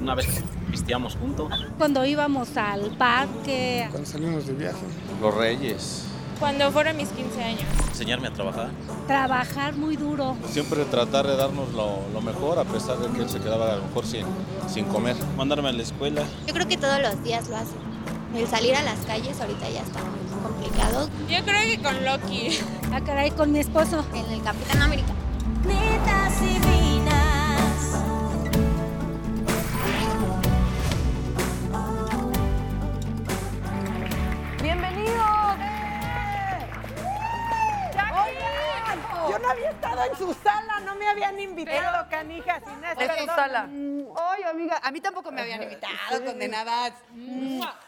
Una vez pisteamos juntos. Cuando íbamos al parque. Cuando salimos de viaje. Los Reyes. Cuando fueron mis 15 años. Enseñarme a trabajar. Trabajar muy duro. Siempre tratar de darnos lo, lo mejor a pesar de que él se quedaba a lo mejor sin, sin comer. Mandarme a la escuela. Yo creo que todos los días lo hace. El salir a las calles ahorita ya está muy complicado. Yo creo que con Loki. Ah, caray, con mi esposo. En el Capitán América. Netas divinas. En su sala, no me habían invitado, canijas, Inés. Es su sala. Ay, amiga, a mí tampoco me habían invitado, condenadas.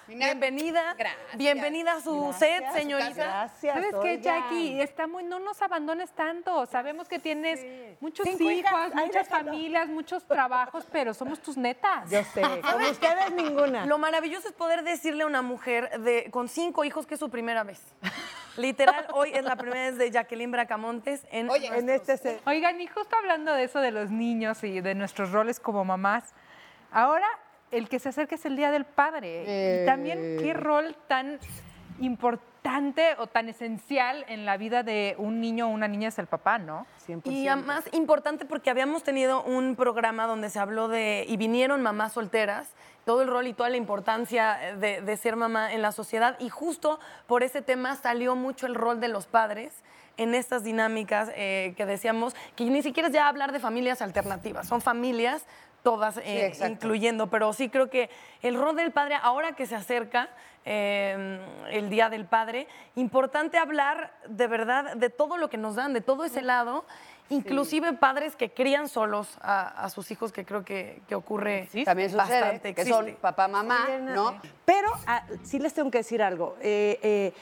Bienvenida. Gracias. Bienvenida a su Gracias, set, señorita. Gracias. ¿Sabes qué. Jackie? Está muy, no nos abandones tanto. Sabemos que tienes muchos Cinco hijos, hijas, muchas familias, muchos trabajos, pero somos tus netas. Yo sé, como ustedes ninguna. Lo maravilloso es poder decirle a una mujer de, con cinco hijos que es su primera vez. Literal, hoy es la primera vez de Jacqueline Bracamontes en en este set. Oigan, y justo hablando de eso de los niños y de nuestros roles como mamás, ahora el que se acerca es el Día del Padre. Y también qué rol tan importante o tan esencial en la vida de un niño o una niña es el papá, ¿no? 100%. Y además importante porque habíamos tenido un programa donde se habló de, y vinieron mamás solteras, todo el rol y toda la importancia de, de ser mamá en la sociedad. Y justo por ese tema salió mucho el rol de los padres en estas dinámicas eh, que decíamos, que ni siquiera es ya hablar de familias alternativas, son familias todas eh, incluyendo, pero sí creo que el rol del padre, ahora que se acerca eh, el Día del Padre, importante hablar de verdad de todo lo que nos dan, de todo ese lado, inclusive padres que crían solos a, a sus hijos, que creo que, que ocurre También sucede bastante, que son papá, mamá, ¿no? Pero ah, sí les tengo que decir algo. Eh, eh,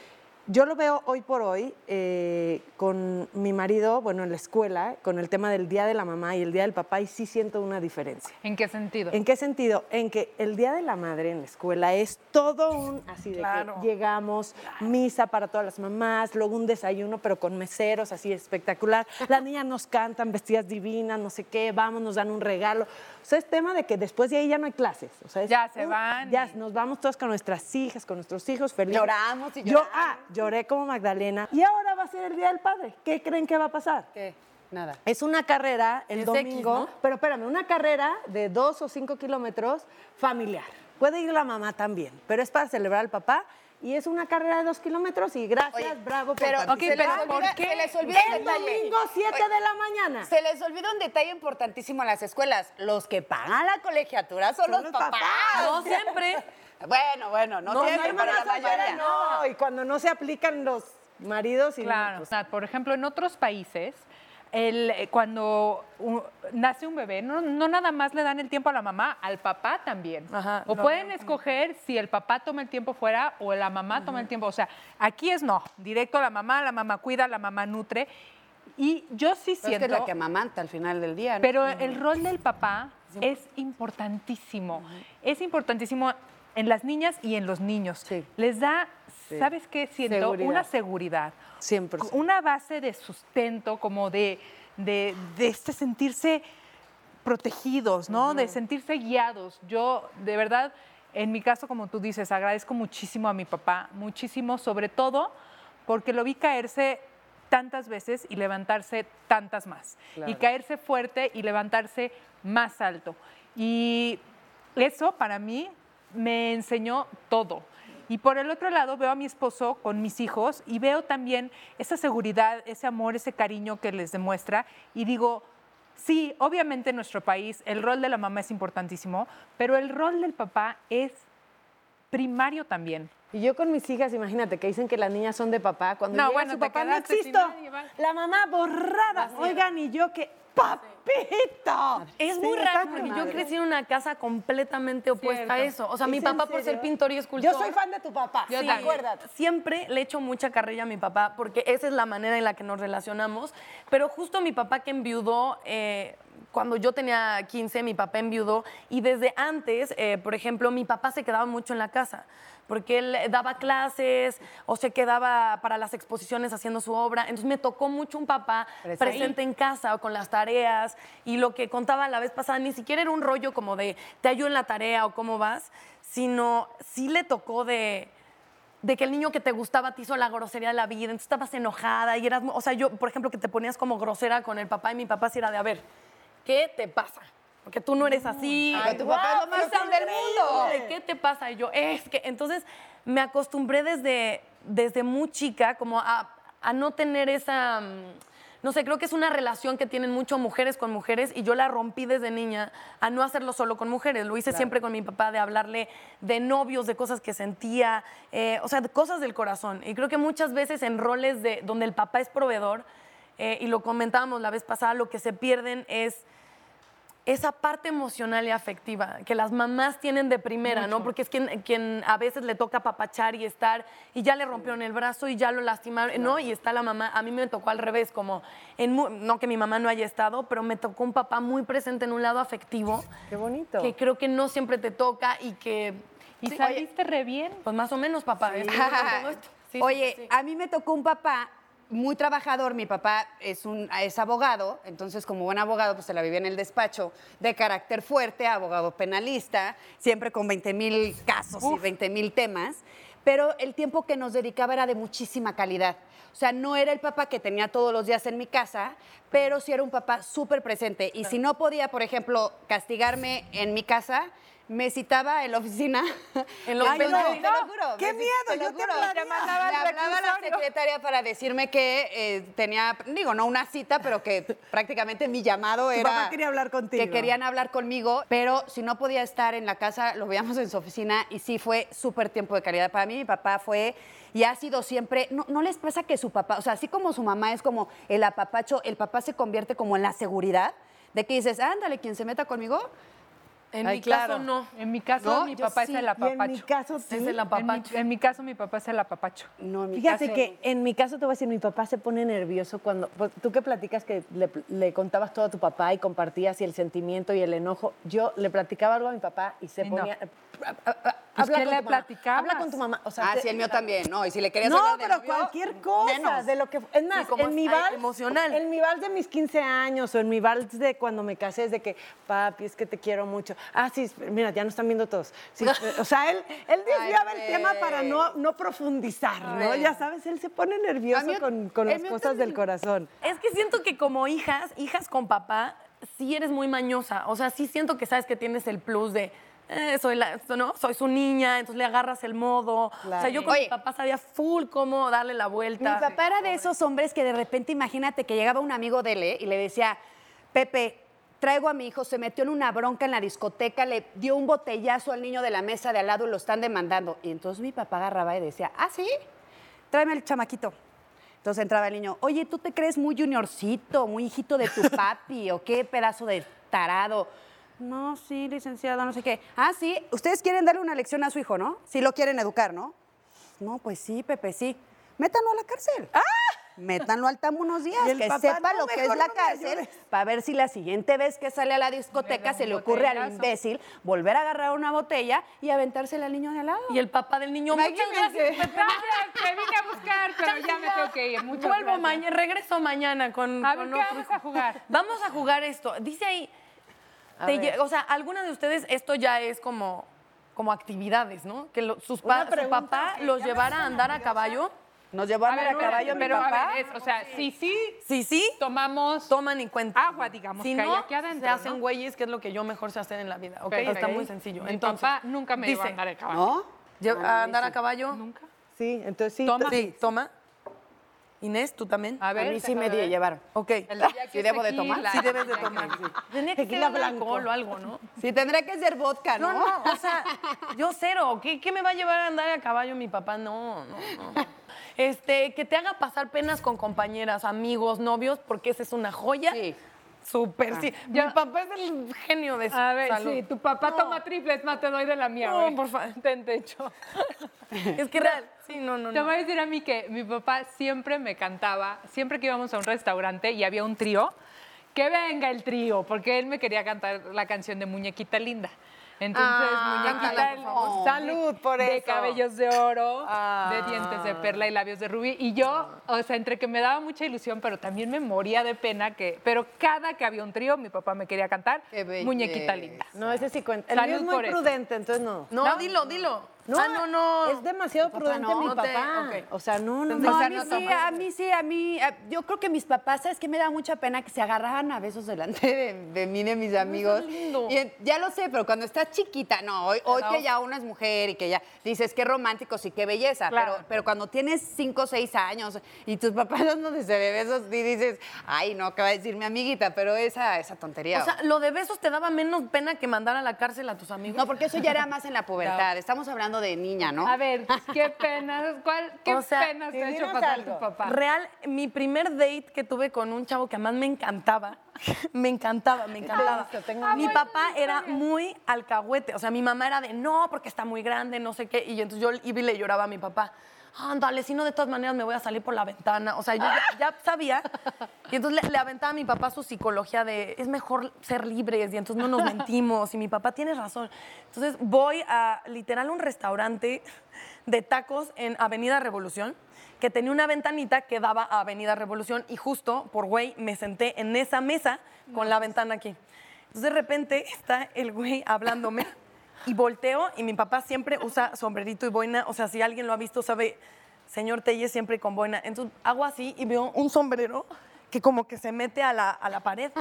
yo lo veo hoy por hoy eh, con mi marido, bueno, en la escuela, con el tema del Día de la Mamá y el Día del Papá, y sí siento una diferencia. ¿En qué sentido? ¿En qué sentido? En que el Día de la Madre en la escuela es todo un, así de Claro. que llegamos, misa para todas las mamás, luego un desayuno, pero con meseros, así espectacular. Las niñas nos cantan vestidas divinas, no sé qué, vamos, nos dan un regalo. O sea, es tema de que después de ahí ya no hay clases. O sea, es Ya se van Ya y- nos vamos todos con nuestras hijas, con nuestros hijos felices. Lloramos y Yo, lloramos. ah, lloré como Magdalena. Y ahora va a ser el Día del Padre. ¿Qué creen que va a pasar? ¿Qué? Nada. Es una carrera el Es domingo, X, ¿no? pero espérame, una carrera de dos o cinco kilómetros familiar. Puede ir la mamá también, pero es para celebrar al papá y es una carrera de dos kilómetros y gracias, Oye, bravo por pero, se les pero olvida- ¿por qué? Se les olvida un El detalle. domingo 7 de la mañana. Se les olvida un detalle importantísimo en las escuelas. Los que pagan la colegiatura son, los, papás. No siempre. Bueno, bueno, no, No, siempre, no, pero la mayoría. no. Y cuando no se aplican los maridos y Claro. pues, O sea, por ejemplo, en otros países, el, eh, cuando nace un bebé, no, no nada más le dan el tiempo a la mamá, al papá también. Ajá, o no, pueden escoger si el papá toma el tiempo fuera o la mamá toma el tiempo. O sea, aquí es no, directo a la mamá, la mamá cuida, la mamá nutre. Y yo sí Pero es que siento... es la que amamanta al final del día. ¿no? Pero el rol del papá es importantísimo. Es importantísimo en las niñas y en los niños. Sí. Les da, ¿sabes qué siento? Seguridad. Una seguridad. 100%. Una base de sustento, como de, de, de este sentirse protegidos, ¿no? De sentirse guiados. Yo, de verdad, en mi caso, como tú dices, agradezco muchísimo a mi papá, muchísimo, sobre todo porque lo vi caerse tantas veces y levantarse tantas más. Y caerse fuerte y levantarse más alto. Y eso para mí me enseñó todo. Y por el otro lado veo a mi esposo con mis hijos y veo también esa seguridad, ese amor, ese cariño que les demuestra y digo, sí, obviamente en nuestro país el rol de la mamá es importantísimo, pero el rol del papá es primario también. Y yo con mis hijas, imagínate, que dicen que las niñas son de papá. Cuando No, llega bueno, su papá, no existo. La mamá borrada. Oigan, y yo que, ¡papito! Es Sí, muy raro porque yo crecí en una casa completamente opuesta a eso. O sea, mi ¿Es en papá por ser pintor y escultor. Yo soy fan de tu papá. Sí, ¿te acuerdas? Siempre le echo mucha carrilla a mi papá porque esa es la manera en la que nos relacionamos. Pero justo mi papá que enviudó, eh, cuando yo tenía 15, mi papá enviudó y desde antes, eh, por ejemplo, mi papá se quedaba mucho en la casa porque él daba clases o se quedaba para las exposiciones haciendo su obra. Entonces me tocó mucho un papá Presente. en casa o con las tareas y lo que contaba la vez pasada ni siquiera era un rollo como de te ayudo en la tarea o cómo vas, sino sí le tocó de de que el niño que te gustaba te hizo la grosería de la vida, entonces estabas enojada y eras, o sea, yo, por ejemplo, que te ponías como grosera con el papá y mi papá sí era de, a ver, ¿qué te pasa? Porque tú no eres así. Ay, tu papá es lo más del mundo. ¿Qué te pasa? Y yo, es que, entonces me acostumbré desde, desde muy chica como a, a no tener esa, mm, no sé, creo que es una relación que tienen mucho mujeres con mujeres y yo la rompí desde niña a no hacerlo solo con mujeres. Lo hice siempre con mi papá de hablarle de novios, de cosas que sentía, eh, o sea, de cosas del corazón. Y creo que muchas veces en roles de, donde el papá es proveedor, eh, y lo comentábamos la vez pasada, lo que se pierden es esa parte emocional y afectiva que las mamás tienen de primera, ¿no? Porque es quien, quien a veces le toca papachar y estar, y ya le rompieron el brazo y ya lo lastimaron, ¿no? Y está la mamá, a mí me tocó al revés, como, en, no que mi mamá no haya estado, pero me tocó un papá muy presente en un lado afectivo, Qué bonito. que creo que no siempre te toca y que... ¿Y sí, saliste re bien? Pues más o menos, papá. es- todo esto. Sí, sí, Oye, a mí me tocó un papá muy trabajador. Mi papá es, un, es abogado, entonces como buen abogado pues se la vivía en el despacho, de carácter fuerte, abogado penalista, siempre con 20 mil casos y 20 mil temas, pero el tiempo que nos dedicaba era de muchísima calidad. O sea, no era el papá que tenía todos los días en mi casa, pero sí era un papá súper presente. Y si no podía, por ejemplo, castigarme en mi casa, me citaba en la oficina. En los Ay, no, penales. te lo juro. ¡Qué me- miedo! te Yo te. Me hablaba la secretaria para decirme que eh, tenía, digo, no una cita, pero que prácticamente mi llamado Tu era... papá quería hablar contigo. Que querían hablar conmigo, pero si no podía estar en la casa, lo veíamos en su oficina y sí fue súper tiempo de calidad. Para mí mi papá fue y ha sido siempre, no, no les pasa que su papá, o sea, así como su mamá es como el apapacho, el papá se convierte como en la seguridad, de que dices, ándale, quien se meta conmigo, En Ay, mi claro. caso, no. En mi caso, No, mi papá sí. es el Y en mi apapacho. caso, sí. Es el En mi, apapacho. en mi caso, mi papá es el apapacho. no, en mi Fíjate caso, que en mi caso te voy a decir, mi papá se pone nervioso cuando, pues, tú que platicas que le, le contabas todo a tu papá y compartías y el sentimiento y el enojo, yo le platicaba algo a mi papá y se Y ponía... Pues, ¿qué con le tu mamá, platicabas? Habla con tu mamá. O sea, ah, te- sí, el mío también, ¿no? Y si le querías no, hablar de pero novio, cualquier cosa, menos. de lo que... Es más, como en mi vals... emocional. En mi vals de mis 15 años o en mi vals de cuando me casé es de que, papi, es que te quiero mucho. Ah, sí, mira, ya no están viendo todos. Sí, o sea, él, él desviaba el tema para no, no profundizar, ¿no? Ya sabes, él se pone nervioso mí- con, con las cosas del corazón. Es que siento que como hijas, hijas con papá, sí eres muy mañosa. O sea, sí siento que sabes que tienes el plus de. Eh, soy, la, ¿no? soy su niña, entonces le agarras el modo. O sea, yo con Oye. mi papá sabía full cómo darle la Mi vuelta. papá era de esos hombres que de repente, imagínate que llegaba un amigo de él ¿eh? y le decía, Pepe, traigo a mi hijo, se metió en una bronca en la discoteca, le dio un botellazo al niño de la mesa de al lado y lo están demandando. Y entonces mi papá agarraba y decía, ah, sí, tráeme al chamaquito. Entonces entraba el niño, oye, ¿tú te crees muy juniorcito, muy hijito de tu papi o qué pedazo de tarado? No, sí, licenciado, no sé qué. Ah, sí, ustedes quieren darle una lección a su hijo, ¿no? Sí lo quieren educar, ¿no? No, pues sí, Pepe, sí. Métanlo a la cárcel. Métanlo al tamo unos días, que papá, sepa "No, lo que es la no me cárcel, ayudes". para ver si la siguiente vez que sale a la discoteca se le ocurre al imbécil volver a agarrar una botella y aventársela al niño de al lado. Y el papá del niño, muchas gracias. Gracias, te vine a buscar, pero ya me tengo que ir. Muchas Vuelvo gracias. mañana, regreso mañana con. A ver, con ¿qué vamos a jugar? Vamos a jugar esto. Dice ahí. Te o sea, alguna de ustedes, esto ya es como, como actividades, ¿no? Que lo- sus pa- su papá los llevara a andar a caballo. Nos llevó a A andar ver, a caballo mi pero a papá. ver, es- o sea, sí, sí, Sí, sí. tomamos Toman y cuentan. agua, digamos, Si no, aquí adentro, se hacen ¿no? güeyes, que es lo que yo mejor sé hacer en la vida, ¿ok? Perfecto. Está muy sencillo. Mi Entonces, papá nunca me llevó a dice, andar a caballo. ¿No? a andar a caballo. Nunca. Sí, entonces sí. Toma. Sí, toma. Inés, ¿tú también? A ver, a mí sí me di llevar. Ok. De ¿Sí debo de tequila. tomar? Sí debes de tomar. Tenía que ser Tequila un blanco. alcohol o algo, ¿no? Sí, tendría que ser vodka, ¿no? No, no, o sea, yo cero. ¿Qué, qué me va a llevar a andar a caballo mi papá? No, no, no. Este, que te haga pasar penas con compañeras, amigos, novios, porque esa es una joya. Sí. Súper, sí. Ya- Mi papá es el genio de A ver, salud. sí, tu papá No. toma triples, más te doy de la mía, No, güey. por favor. Ten techo. Es que real. Sí, no, no, Te no. voy a decir a mí que mi papá siempre me cantaba, siempre que íbamos a un restaurante y había un trío, que venga el trío, porque él me quería cantar la canción de Muñequita Linda. Entonces, Ah, Muñequita por Salud por de eso. cabellos de oro, Ah. de dientes de perla y labios de rubí. Y yo, o sea, entre que me daba mucha ilusión, pero también me moría de pena que, pero cada que había un trío, mi papá me quería cantar. Muñequita Linda. No, ese sí cuenta. El mío es Salud muy por eso. prudente, entonces no. No, dilo, dilo. No, ah, no, no. Es demasiado prudente no, mi te- papá. O sea, no, no, No, no. a mí sí, a mí sí, a mí. a- Yo creo que mis papás, ¿sabes qué? Me da mucha pena que se agarraran a besos delante de, de mí, de mis amigos. lindo. Y ya lo sé, pero cuando estás chiquita, no, hoy, hoy que ya uno es mujer y que ya dices qué románticos y qué belleza, Claro. pero, pero cuando tienes cinco o seis años y tus papás dándote de besos y dices, ay, no, ¿qué va a decir mi amiguita? Pero esa, esa tontería. O sea, lo de besos te daba menos pena que mandar a la cárcel a tus amigos. no, porque eso ya era más en la pubertad. Estamos hablando de niña, ¿no? A ver, qué pena, ¿cuál, qué O sea, penas te ha hecho pasar algo. tu papá? Real, mi primer date que tuve con un chavo que además me encantaba, me encantaba, me encantaba. tengo mi papá era muy alcahuete, o sea, mi mamá era de no, porque está muy grande, no sé qué, y entonces yo iba y le lloraba a mi papá. Ándale, si no, de todas maneras me voy a salir por la ventana. O sea, yo ya, ya sabía. Y entonces le, le aventaba a mi papá su psicología de es mejor ser libres y entonces no nos mentimos. Y mi papá tiene razón. Entonces voy a literal un restaurante de tacos en Avenida Revolución que tenía una ventanita que daba a Avenida Revolución y justo por güey me senté en esa mesa con la ventana aquí. Entonces de repente está el güey hablándome y volteo y mi papá siempre usa sombrerito y boina, o sea, si alguien lo ha visto sabe, señor Telles siempre con boina. Entonces hago así y veo un sombrero que como que se mete a la, a la pared.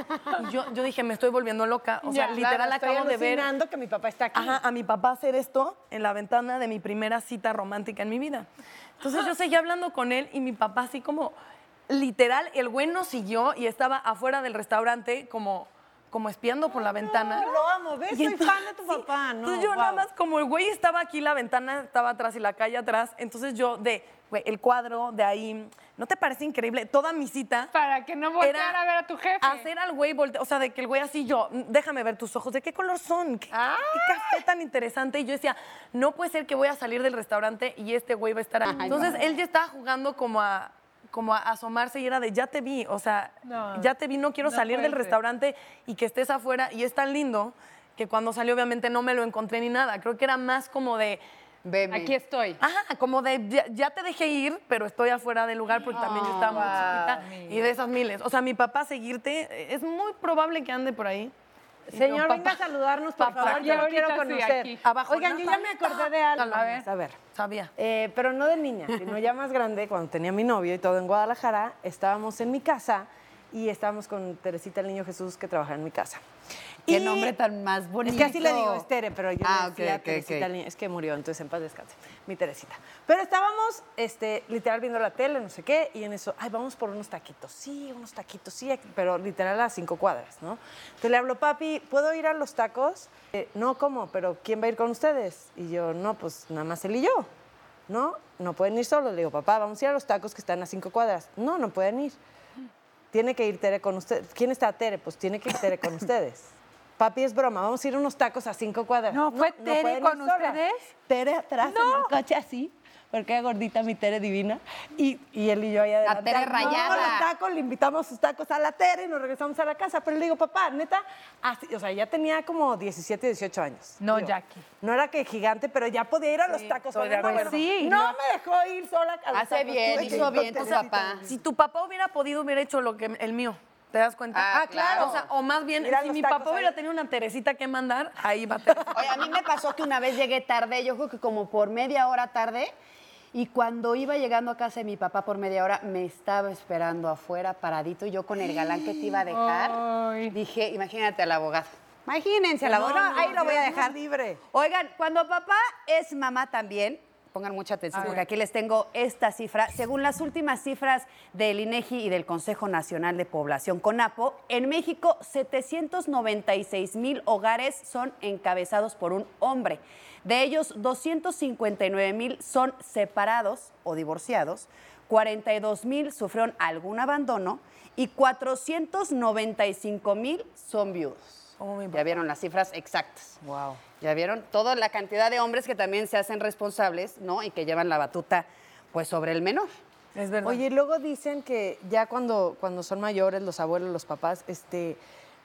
Y yo, yo dije, me estoy volviendo loca. O sea, Ya, literal claro, estoy acabo de ver que mi papá está aquí. Ajá, a mi papá hacer esto en la ventana de mi primera cita romántica en mi vida. Entonces yo seguía hablando con él y mi papá así como, literal, el güey nos siguió y estaba afuera del restaurante como, como espiando por la ventana. Lo amo, ¿ves? Soy entonces- fan de tu sí, papá, ¿no? Entonces yo nada más, como el güey estaba aquí, la ventana estaba atrás y la calle atrás, entonces yo de, güey, el cuadro de ahí, ¿no te parece increíble? Toda mi cita Para que no volteara a ver a tu jefe. hacer al güey volte- o sea, de que el güey así yo, "Mm, déjame ver tus ojos, ¿de qué color son? ¿Qué, qué café tan interesante? Y yo decía, no puede ser que voy a salir del restaurante y este güey va a estar ahí. Entonces él ya estaba jugando como a como a asomarse y era de ya te vi, o sea, No, ya te vi, no quiero no salir puede del ser. restaurante y que estés afuera y es tan lindo que cuando salió obviamente no me lo encontré ni nada, creo que era más como de Veme. Aquí estoy. Ajá, como de ya, ya te dejé ir, pero estoy afuera del lugar porque también yo estaba muy chiquita y de esas miles. O sea, mi papá seguirte, es muy probable que ande por ahí. Señor, venga a saludarnos, por Papá, favor. yo lo quiero sí, conocer. aquí. Abajo, Oigan, yo ya me acordé de algo. A ver. A ver. Sabía. Eh, pero no de niña, sino ya más grande, cuando tenía mi novio y todo en Guadalajara, estábamos en mi casa y estábamos con Teresita el Niño Jesús que trabaja en mi casa. Qué Y- nombre tan más bonito. Es que así le digo, Estere, pero yo Ah, le decía ok, ok, Teresita ok. el Niño, es que murió, entonces en paz descanse, mi Teresita. Pero estábamos, este, literal, viendo la tele, no sé qué, y en eso, ay, vamos por unos taquitos, sí, unos taquitos, sí, aquí", pero literal a cinco cuadras, ¿no? Entonces le hablo, papi, ¿puedo ir a los tacos? "Eh, no, ¿cómo? ¿Pero quién va a ir con ustedes? Y yo, no, pues nada más él y yo. ¿No? No pueden ir solos. Le digo, papá, vamos a ir a los tacos que están a cinco cuadras. No, no pueden ir. Tiene que ir Tere con ustedes. ¿Quién está Tere? Pues tiene que ir Tere con ustedes. Papi, es broma, vamos a ir unos tacos a cinco cuadras. No, ¿fue Tere con sola. ustedes? Tere atrás en el coche así, porque gordita mi Tere divina. Y, y él y yo ahí adelante. Tere Ay, no, rayada. los tacos, le invitamos sus tacos a la Tere y nos regresamos a la casa. Pero le digo, papá, neta, así, o sea, ya tenía como 17, 18 años. No, Digo, Jackie. No era que gigante, pero ya podía ir a los tacos. estoy de sola. No, acuerdo. Sí, no, no. me dejó ir sola a los Hace tacos. bien, hizo bien tu papá. Si tu papá hubiera podido, hubiera hecho lo que el mío. ¿Te das cuenta? Ah, claro. O sea, o más bien, a si mi tacos papá ahí. hubiera tenido una Teresita que mandar, ahí va Teresa. Oye, a mí me pasó que una vez llegué tarde, yo creo que como por media hora tarde, y cuando iba llegando a casa de mi papá por media hora, me estaba esperando afuera, paradito, y yo con el galán que te iba a dejar, Ay. dije, imagínate al abogado. Imagínense al abogado, No, no, ahí lo voy a dejar. libre. Oigan, cuando papá es mamá también, pongan mucha atención porque aquí les tengo esta cifra. Según las últimas cifras del INEGI y del Consejo Nacional de Población CONAPO, en México 796 mil hogares son encabezados por un hombre. De ellos, 259 mil son separados o divorciados, 42 mil sufrieron algún abandono y 495 mil son viudos. Mi Ya vieron las cifras exactas. Wow. Ya vieron toda la cantidad de hombres que también se hacen responsables, ¿no? Y que llevan la batuta, pues, sobre el menor. Es verdad. Oye, luego dicen que ya cuando, cuando son mayores, los abuelos, los papás, este,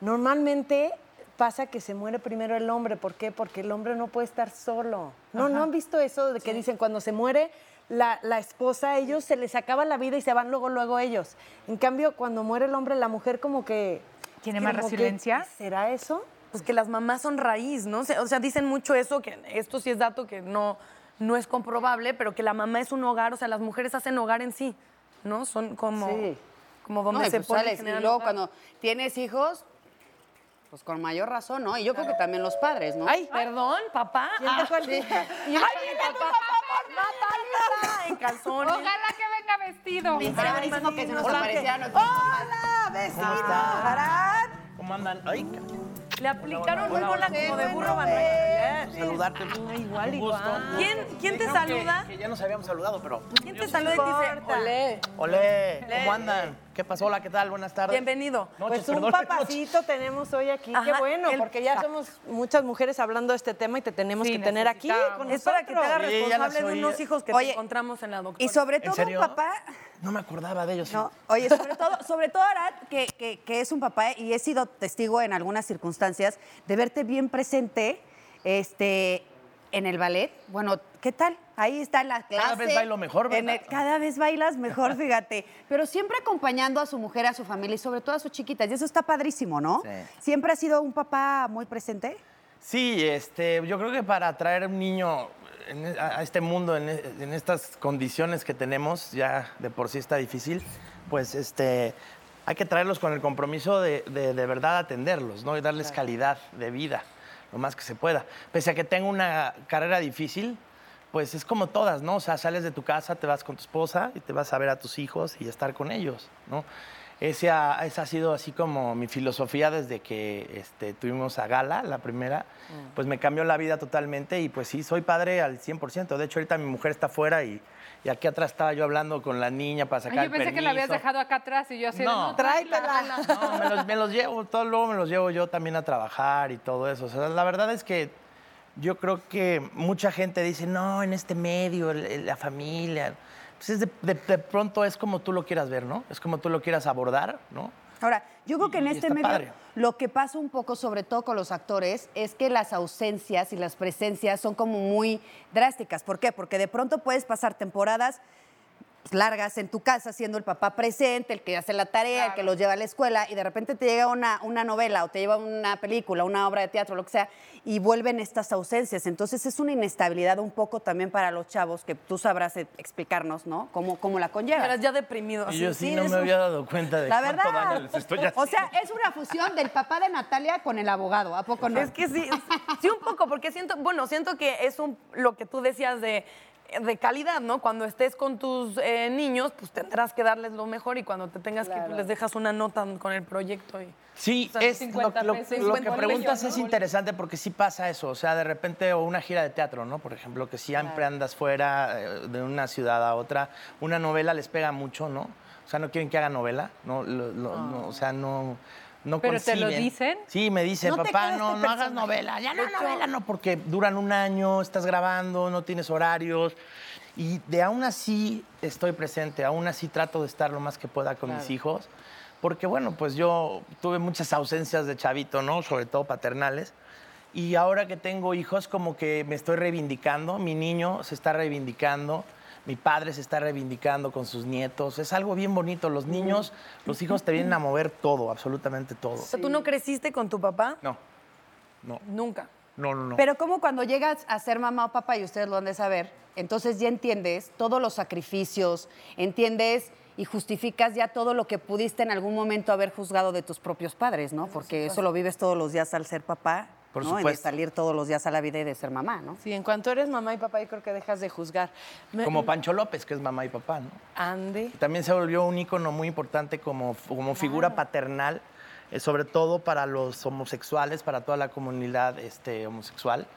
normalmente pasa que se muere primero el hombre. ¿Por qué? Porque el hombre no puede estar solo. ¿No, ¿no han visto eso de que dicen cuando se muere la, la esposa, a ellos se les acaba la vida y se van luego, luego ellos? En cambio, cuando muere el hombre, la mujer como que... ¿Tiene más resiliencia? ¿Será eso? Pues que las mamás son raíz, ¿no? O sea, dicen mucho eso, que esto sí es dato que no, no es comprobable, pero que la mamá es un hogar, o sea, las mujeres hacen hogar en sí, ¿no? Son como, Sí. como donde No, y se pues sales, y luego cuando tienes hijos, pues con mayor razón, ¿no? Y yo creo que también los padres, ¿no? Ay, perdón, papá. Ah, sí. ¡Ay, viene tu papá por Natalita! En calzones. Ojalá que venga vestido. Buenísimo que se nos Hola, apareciera ¡Hola, vecino! ¿Cómo andan? Ay, Le aplicaron un bola como de burro Qué saludarte. igual, Un gusto. igual. ¿Quién, quién te Dijeron que- saluda? Que, ya nos habíamos saludado, pero. ¿Quién te saluda y te dice, olé? Olé, ¿cómo andan? ¿Qué pasó? Hola, ¿qué tal? Buenas tardes. Bienvenido. Noches, Pues un perdón, papacito tenemos hoy aquí. Qué bueno, el- porque ya somos muchas mujeres hablando de este tema y te tenemos Sí, que tener aquí con Es para que te hagas Sí, responsable de unos hijos que Oye, te encontramos en la doctora. Y sobre ¿En todo, serio? papá, No me acordaba de ellos. No, oye, sobre todo, sobre todo Arad, que, que- que es un papá y he sido testigo en algunas circunstancias de verte bien presente este, en el ballet. Bueno, ¿qué tal? Ahí está la clase. Cada vez bailo mejor, En ¿verdad? el- cada vez bailas mejor, fíjate. Pero siempre acompañando a su mujer, a su familia y sobre todo a sus chiquitas. Y eso está padrísimo, ¿no? Sí. ¿Siempre ha sido un papá muy presente? Sí, este, yo creo que para traer un niño en- a, a este mundo, en, e- en estas condiciones que tenemos, ya de por sí está difícil, pues este, hay que traerlos con el compromiso de, de- de verdad atenderlos, ¿no? Y darles calidad de vida, lo más que se pueda. Pese a que tengo una carrera difícil, pues es como todas, ¿no? O sea, sales de tu casa, te vas con tu esposa y te vas a ver a tus hijos y estar con ellos, ¿no? Ese ha- esa ha sido así como mi filosofía desde que este, tuvimos a Gala, la primera. Pues me cambió la vida totalmente y pues sí, soy padre al 100%. De hecho, ahorita mi mujer está afuera y, y aquí atrás estaba yo hablando con la niña para sacar Ay, el yo pensé que la habías dejado acá atrás y yo así No. no, tráetela. No, me los, me los llevo, todo luego me los llevo yo también a trabajar y todo eso. O sea, la verdad es que yo creo que mucha gente dice, no, en este medio, el- el- la familia. Pues es de, de- de pronto es como tú lo quieras ver, ¿no? Es como tú lo quieras abordar, ¿no? Ahora, yo creo que en este medio padre. lo que pasa un poco, sobre todo con los actores, es que las ausencias y las presencias son como muy drásticas. ¿Por qué? Porque de pronto puedes pasar temporadas largas en tu casa siendo el papá presente, el que hace la tarea, el que los lleva a la escuela y de repente te llega una, una novela o te lleva una película, una obra de teatro, lo que sea, y vuelven estas ausencias. Entonces es una inestabilidad un poco también para los chavos que tú sabrás eh, explicarnos, ¿no? Cómo, cómo la conllevas. Eras ya deprimido. Y yo así, sí, no me un- había dado cuenta de La cuánto daño verdad. les estoy haciendo. O sea, es una fusión del papá de Natalia con el abogado, ¿a poco no? Es que sí, sí un poco, porque siento, bueno, siento que es un, lo que tú decías de, de calidad, ¿no? Cuando estés con tus eh, niños, pues tendrás que darles lo mejor y cuando te tengas que pues les dejas una nota con el proyecto. Y, Sí, O sea, es, 50 lo, lo- pesos, lo que 50 preguntas es ¿no? interesante porque sí pasa eso, o sea, de repente, o una gira de teatro, ¿no? Por ejemplo, que siempre andas fuera eh, de una ciudad a otra, una novela les pega mucho, ¿no? O sea, no quieren que haga novela, no, Lo- lo- no, o sea, no, no ¿Pero te lo conciben. dicen? Sí, me dicen, No papá, no, este no hagas personaje". novela, ya no hecho- novela, no, porque duran un año, estás grabando, no tienes horarios. Y de aún así estoy presente, aún así trato de estar lo más que pueda con mis hijos, porque bueno, pues yo tuve muchas ausencias de chavito, ¿no? Sobre todo paternales. Y ahora que tengo hijos, como que me estoy reivindicando, mi niño se está reivindicando, mi padre se está reivindicando con sus nietos. Es algo bien bonito. Los niños, los hijos te vienen a mover todo, absolutamente todo. o sea, ¿tú no creciste con tu papá? No, no, Nunca. no, no. no. Pero como cuando llegas a ser mamá o papá, y ustedes lo han de saber, entonces ya entiendes todos los sacrificios, entiendes y justificas ya todo lo que pudiste en algún momento haber juzgado de tus propios padres, ¿no? Porque eso lo vives todos los días al ser papá, Por ¿no? Y de supuesto. salir todos los días a la vida y de ser mamá, ¿no? Sí, en cuanto eres mamá y papá, yo creo que dejas de juzgar. Como Pancho López, que es mamá y papá, ¿no? Ande. También se volvió un ícono muy importante como, como figura paternal, eh, sobre todo para los homosexuales, para toda la comunidad este, homosexual.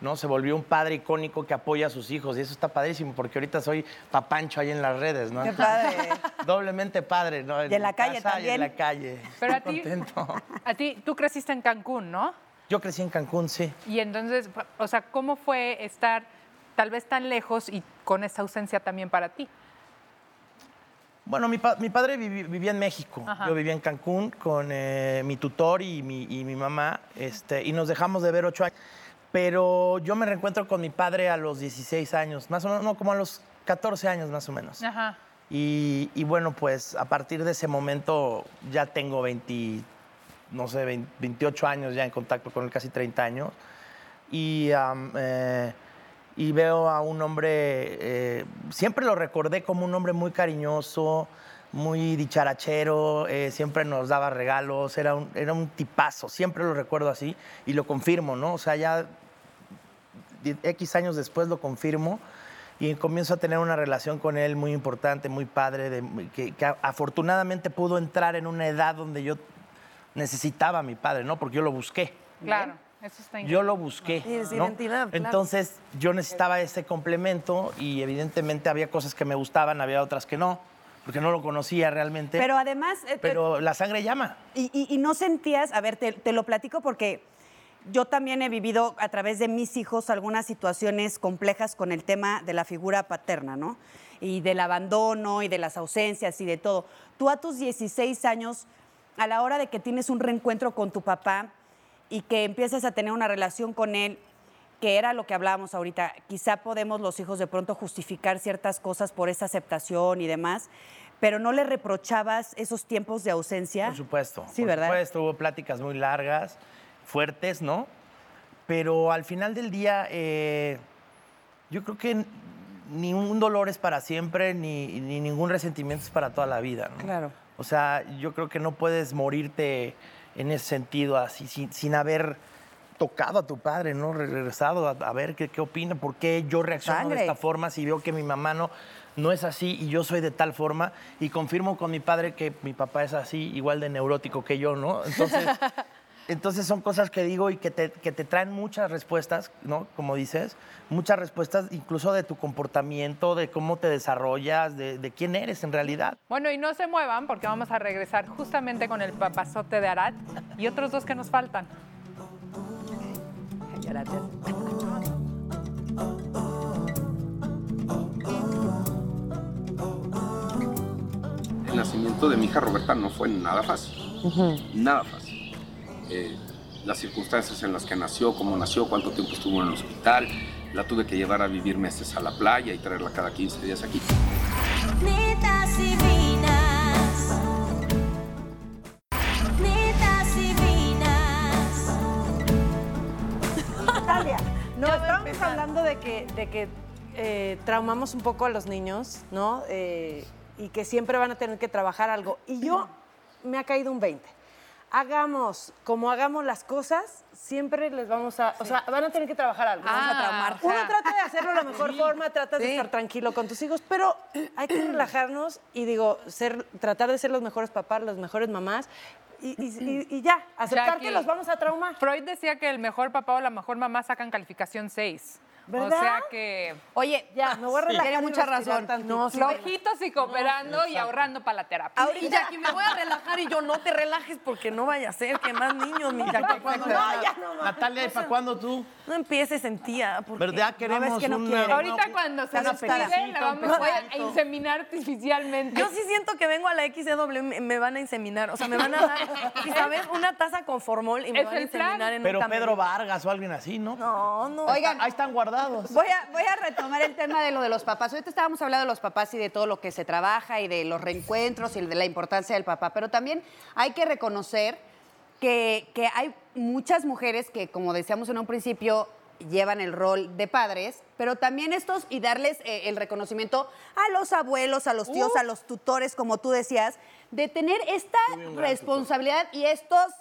¿no? Se volvió un padre icónico que apoya a sus hijos y eso está padrísimo porque ahorita soy papancho ahí en las redes, ¿no? Qué padre. Doblemente padre, ¿no? Y en la calle casa y también. en la calle. Pero a Estoy ti, contento. a ti, tú creciste en Cancún, ¿no? Yo crecí en Cancún, sí. Y entonces, o sea, ¿cómo fue estar tal vez tan lejos y con esa ausencia también para ti? Bueno, mi, pa- mi padre vivi- vivía en México. Ajá. Yo vivía en Cancún con eh, mi tutor y mi, y mi mamá, este, y nos dejamos de ver ocho años. Pero yo me reencuentro con mi padre a los 16 años, más o menos, no, como a los 14 años más o menos. Ajá. Y, y bueno, pues a partir de ese momento ya tengo 20, no sé, 20 28 años ya en contacto con él, casi 30 años. Eh, y veo a un hombre, eh, siempre lo recordé como un hombre muy cariñoso, muy dicharachero, eh, siempre nos daba regalos, era un, era un tipazo, siempre lo recuerdo así y lo confirmo, ¿no? O sea, ya X años después lo confirmo y comienzo a tener una relación con él muy importante, muy padre, de- que, que afortunadamente pudo entrar en una edad donde yo necesitaba a mi padre, ¿no? Porque yo lo busqué. Claro, eso está increíble. Yo lo busqué. Sí, es ¿no? identidad, claro. Entonces yo necesitaba ese complemento y evidentemente había cosas que me gustaban, había otras que no, porque no lo conocía realmente. Pero además, eh, Pero la sangre llama. Y, y- y no sentías, a ver, te, te lo platico porque yo también he vivido a través de mis hijos algunas situaciones complejas con el tema de la figura paterna, ¿no? Y del abandono y de las ausencias y de todo. Tú a tus 16 años, a la hora de que tienes un reencuentro con tu papá y que empiezas a tener una relación con él, que era lo que hablábamos ahorita, quizá podemos los hijos de pronto justificar ciertas cosas por esa aceptación y demás, pero no le reprochabas esos tiempos de ausencia. Por supuesto. Sí, por ¿verdad? supuesto, hubo pláticas muy largas, fuertes, ¿no? Pero al final del día, eh, yo creo que ni un dolor es para siempre, ni, ni ningún resentimiento es para toda la vida, ¿no? Claro. O sea, yo creo que no puedes morirte en ese sentido, así, sin, sin haber tocado a tu padre, ¿no? Regresado a, a ver qué, qué opina, por qué yo reacciono Sangre. de esta forma, si veo que mi mamá no, no es así y yo soy de tal forma, y confirmo con mi padre que mi papá es así, igual de neurótico que yo, ¿no? Entonces, entonces son cosas que digo y que te, que te traen muchas respuestas, ¿no? Como dices, muchas respuestas incluso de tu comportamiento, de cómo te desarrollas, de, de quién eres en realidad. Bueno, y no se muevan porque vamos a regresar justamente con el papazote de Arat y otros dos que nos faltan. Gracias. El nacimiento de mi hija Roberta no fue nada fácil, nada fácil. Eh, las circunstancias en las que nació, cómo nació, cuánto tiempo estuvo en el hospital, la tuve que llevar a vivir meses a la playa y traerla cada 15 días aquí. Natalia, no, estábamos hablando de que, de que eh, traumamos un poco a los niños, ¿no? Eh, y que siempre van a tener que trabajar algo. Y yo me ha caído un 20. Hagamos como hagamos las cosas, siempre les vamos a. O sea, van a tener que trabajar algo. Vamos a traumar. Uno trata de hacerlo de la mejor forma, tratas de estar tranquilo con tus hijos, pero hay que relajarnos y digo, ser, tratar de ser los mejores papás, las mejores mamás y, y- y- y ya, aceptar Jackie, que los vamos a traumar. Freud decía que el mejor papá o la mejor mamá sacan calificación 6. O sea que Oye, Ya, me voy a relajar. Tiene mucha razón. No, sí, flojitos y cooperando y ahorrando para la terapia. Ahorita y Jackie, me voy a relajar y yo no te relajes porque no vaya a ser que más niños, mi. No, ya no. Natalia, ¿y para cuándo tú? No empieces en tía. Porque ¿Verdad? Queremos que no una- Ahorita cuando se despide, pececita, la vamos a inseminar artificialmente. Yo sí siento que vengo a la XW, me, me van a inseminar. O sea, me van a dar, ¿sí ¿sabes? Una taza con formol y me van a inseminar en Pero. Pedro Vargas o alguien así, ¿no? No, no. Oigan, Ahí están guardados. Voy a, voy a retomar el tema de lo de los papás. Ahorita estábamos hablando de los papás y de todo lo que se trabaja y de los reencuentros y de la importancia del papá, pero también hay que reconocer que, que hay muchas mujeres que, como decíamos en un principio, llevan el rol de padres, pero también estos y darles eh, el reconocimiento a los abuelos, a los tíos, a los tutores, como tú decías, de tener esta responsabilidad y estos